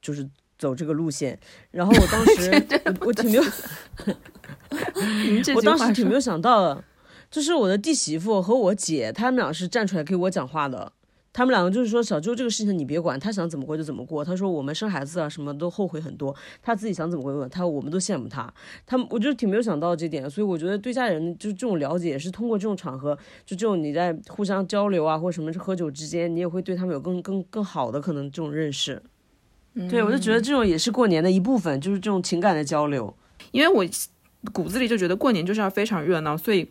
就是走这个路线。然后我当时 我我挺没有，我当时挺没有想到的。就是我的弟媳妇和我姐，他们俩是站出来给我讲话的。他们两个就是说，小周这个事情你别管，他想怎么过就怎么过。他说我们生孩子啊什么都后悔很多，他自己想怎么过，他我们都羡慕他。他们我就挺没有想到这点，所以我觉得对家人就是这种了解，也是通过这种场合，就这种你在互相交流啊或者什么喝酒之间，你也会对他们有更更更好的可能这种认识。对，我就觉得这种也是过年的一部分，就是这种情感的交流。因为我骨子里就觉得过年就是要非常热闹，所以。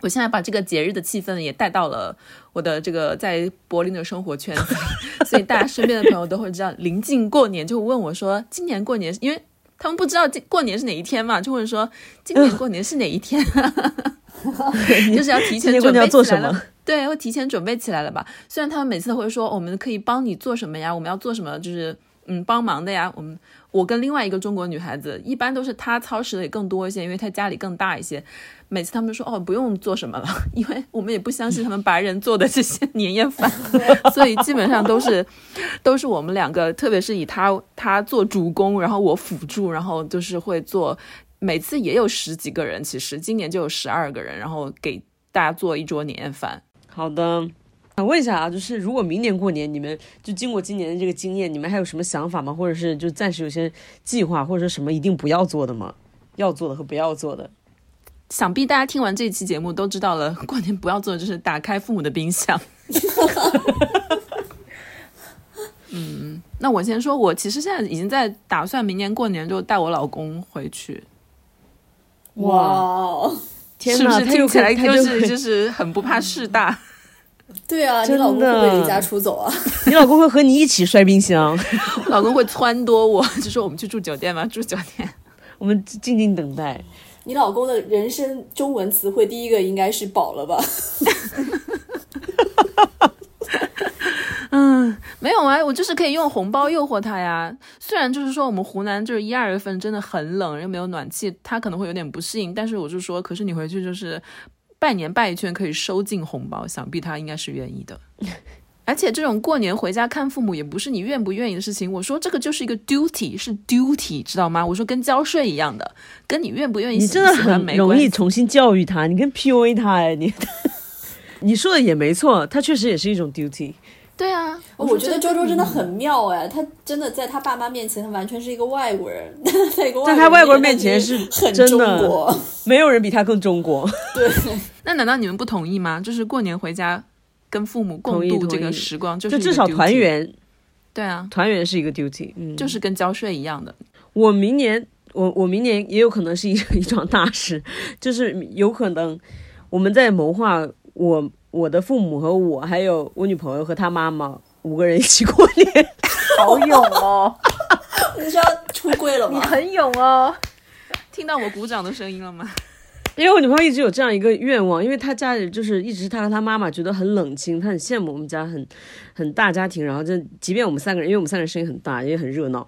我现在把这个节日的气氛也带到了我的这个在柏林的生活圈，所以大家身边的朋友都会知道，临近过年就问我说：“今年过年，因为他们不知道过年是哪一天嘛，就会说今年过年是哪一天，就是要提前准备做什么？对，会提前准备起来了吧？虽然他们每次都会说我们可以帮你做什么呀，我们要做什么，就是嗯帮忙的呀。我们我跟另外一个中国女孩子，一般都是她操持的也更多一些，因为她家里更大一些。每次他们说哦不用做什么了，因为我们也不相信他们白人做的这些年夜饭，所以基本上都是都是我们两个，特别是以他他做主攻，然后我辅助，然后就是会做，每次也有十几个人，其实今年就有十二个人，然后给大家做一桌年夜饭。好的，想问一下啊，就是如果明年过年你们就经过今年的这个经验，你们还有什么想法吗？或者是就暂时有些计划，或者什么一定不要做的吗？要做的和不要做的？想必大家听完这期节目都知道了，过年不要做的就是打开父母的冰箱。嗯，那我先说，我其实现在已经在打算明年过年就带我老公回去。哇，天哪，是听起来就是就是很不怕事大。对啊，你老公会不会离家出走啊？你老公会和你一起摔冰箱？老公会撺掇我，就说我们去住酒店吧？住酒店，我们静静等待。你老公的人生中文词汇第一个应该是饱了吧？嗯，没有啊，我就是可以用红包诱惑他呀。虽然就是说我们湖南就是一二月份真的很冷，又没有暖气，他可能会有点不适应。但是我就说，可是你回去就是拜年拜一圈可以收进红包，想必他应该是愿意的。而且这种过年回家看父母也不是你愿不愿意的事情。我说这个就是一个 duty，是 duty，知道吗？我说跟交税一样的，跟你愿不愿意你真的很容易重新教育他，你跟 PUA 他哎，你 你说的也没错，他确实也是一种 duty。对啊，我觉得周周真的很妙哎，他真的在他爸妈面前，他完全是一个外国人，在一个在他外国人面前是很中国，没有人比他更中国。对，那难道你们不同意吗？就是过年回家。跟父母共度这个时光，就至少团圆。对啊，团圆是一个 duty，嗯，就是跟交税一样的。我明年我我明年也有可能是一 一桩大事，就是有可能我们在谋划我我的父母和我还有我女朋友和她妈妈五个人一起过年。好勇哦，你是要出柜了 你？很勇哦。听到我鼓掌的声音了吗？因为我女朋友一直有这样一个愿望，因为她家里就是一直是她和她妈妈觉得很冷清，她很羡慕我们家很很大家庭，然后就即便我们三个人，因为我们三个人声音很大，也很热闹，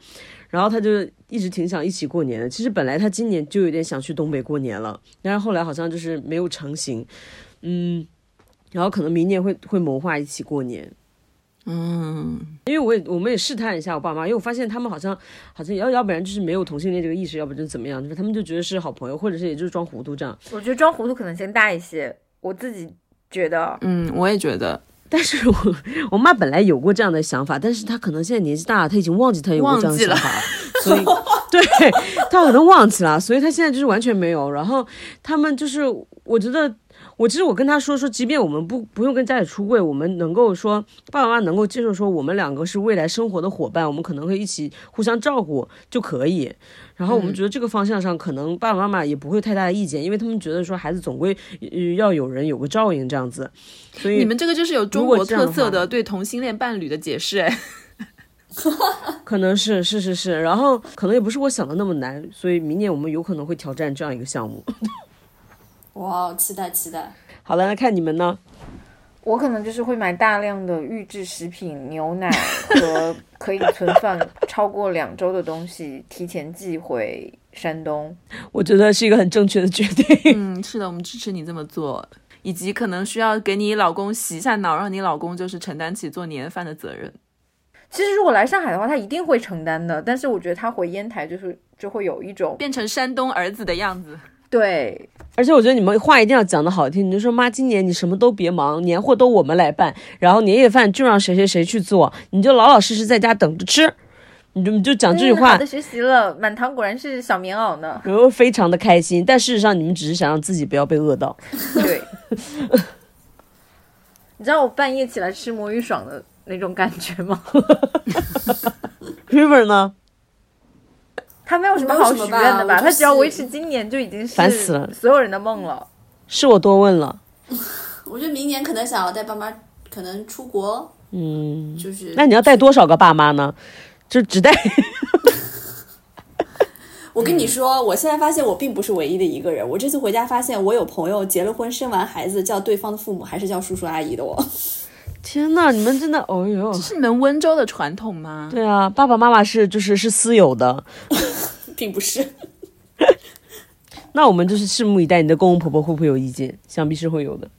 然后她就一直挺想一起过年的。其实本来她今年就有点想去东北过年了，但是后来好像就是没有成型，嗯，然后可能明年会会谋划一起过年。嗯，因为我也我们也试探一下我爸妈，因为我发现他们好像好像要要不然就是没有同性恋这个意识，要不然就是怎么样，就是他们就觉得是好朋友，或者是也就是装糊涂这样。我觉得装糊涂可能性大一些，我自己觉得。嗯，我也觉得但是我我妈本来有过这样的想法，但是她可能现在年纪大了，她已经忘记她有过这样的想法了，所以 对她可能忘记了，所以她现在就是完全没有。然后他们就是，我觉得我其实我跟他说说，即便我们不不用跟家里出柜，我们能够说爸爸妈妈能够接受说我们两个是未来生活的伙伴，我们可能会一起互相照顾就可以。然后我们觉得这个方向上，可能爸爸妈妈也不会太大的意见，因为他们觉得说孩子总归呃要有人有个照应这样子。所以你们这个就是有中国特色的对同性恋伴侣的解释，哎，可能是是是是，然后可能也不是我想的那么难，所以明年我们有可能会挑战这样一个项目。哇，期待期待！好了，那看你们呢？我可能就是会买大量的预制食品、牛奶和可以存放超过两周的东西，提前寄回山东。我觉得是一个很正确的决定。嗯，是的，我们支持你这么做，以及可能需要给你老公洗一下脑，让你老公就是承担起做年饭的责任。其实如果来上海的话，他一定会承担的。但是我觉得他回烟台就是就会有一种变成山东儿子的样子。对而且我觉得你们话一定要讲的好听，你就说妈，今年你什么都别忙，年货都我们来办，然后年夜饭就让谁谁谁去做，你就老老实实在家等着吃。你就你就讲这句话嗯好的，学习了。满堂果然是小棉袄呢。然后非常的开心。但事实上，你们只是想让自己不要被饿到。对，你知道我半夜起来吃魔芋爽的那种感觉吗？River 呢？他没有什么好许愿的吧？他只要维持今年就已经是烦死了所有人的梦了。是我多问了。我觉得明年可能想要带爸妈，可能出国，嗯，就是那你要带多少个爸妈呢？就只带 我跟你说，我现在发现我并不是唯一的一个人。我这次回家发现，我有朋友结了婚，生完孩子叫对方的父母还是叫叔叔阿姨的哦。天呐，你们真的，哦呦，这是你们温州的传统吗？对啊，爸爸妈妈是就是是私有的，并不是。那我们就是拭目以待，你的公公婆婆会不会有意见？想必是会有的。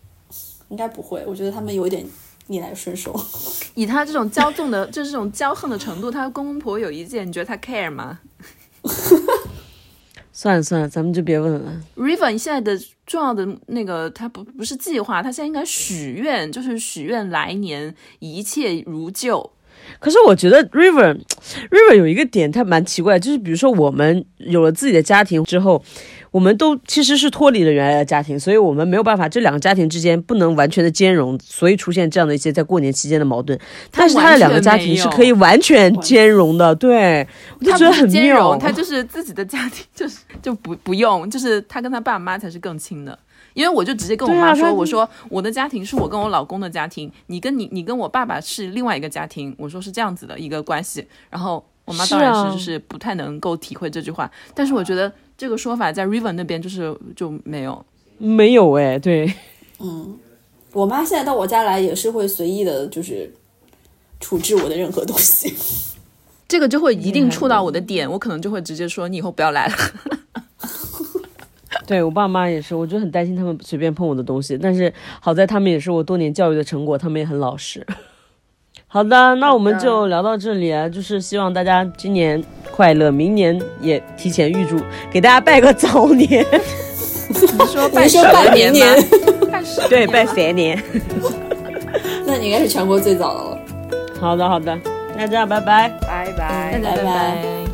应该不会，我觉得他们有一点逆来顺受。以他这种骄纵的，就是这种骄横的程度，他公公婆婆有意见，你觉得他 care 吗算了算了，咱们就别问了。？River，你现在的重要的那个，他不不是计划，他现在应该许愿，就是许愿来年一切如旧。可是我觉得 River River 有一个点，他蛮奇怪，就是比如说我们有了自己的家庭之后，我们都其实是脱离了原来的家庭，所以我们没有办法，这两个家庭之间不能完全的兼容，所以出现这样的一些在过年期间的矛盾。但是他的两个家庭是可以完全兼容的，对我就他觉得很妙兼容，。他就是自己的家庭，就是就不不用，就是他跟他爸妈才是更亲的。因为我就直接跟我妈说，啊我说我的家庭是我跟我老公的家庭，你跟你你跟我爸爸是另外一个家庭，我说是这样子的一个关系。然后我妈当然是就是不太能够体会这句话，但是我觉得这个说法在 River 那边就是就没有。没有哎，对，嗯我妈现在到我家来也是会随意的，就是处置我的任何东西。这个就会一定触到我的点，我可能就会直接说你以后不要来了。对我爸妈也是，我就很担心他们随便碰我的东西，但是好在他们也是我多年教育的成果，他们也很老实。好的，那我们就聊到这里啊，就是希望大家今年快乐，明年也提前预祝，给大家拜个早年，你说拜你说蛇拜年。对，拜蛇年。那你应该是全国最早的了。好的，好的，那这样，拜拜。拜拜。拜拜。拜拜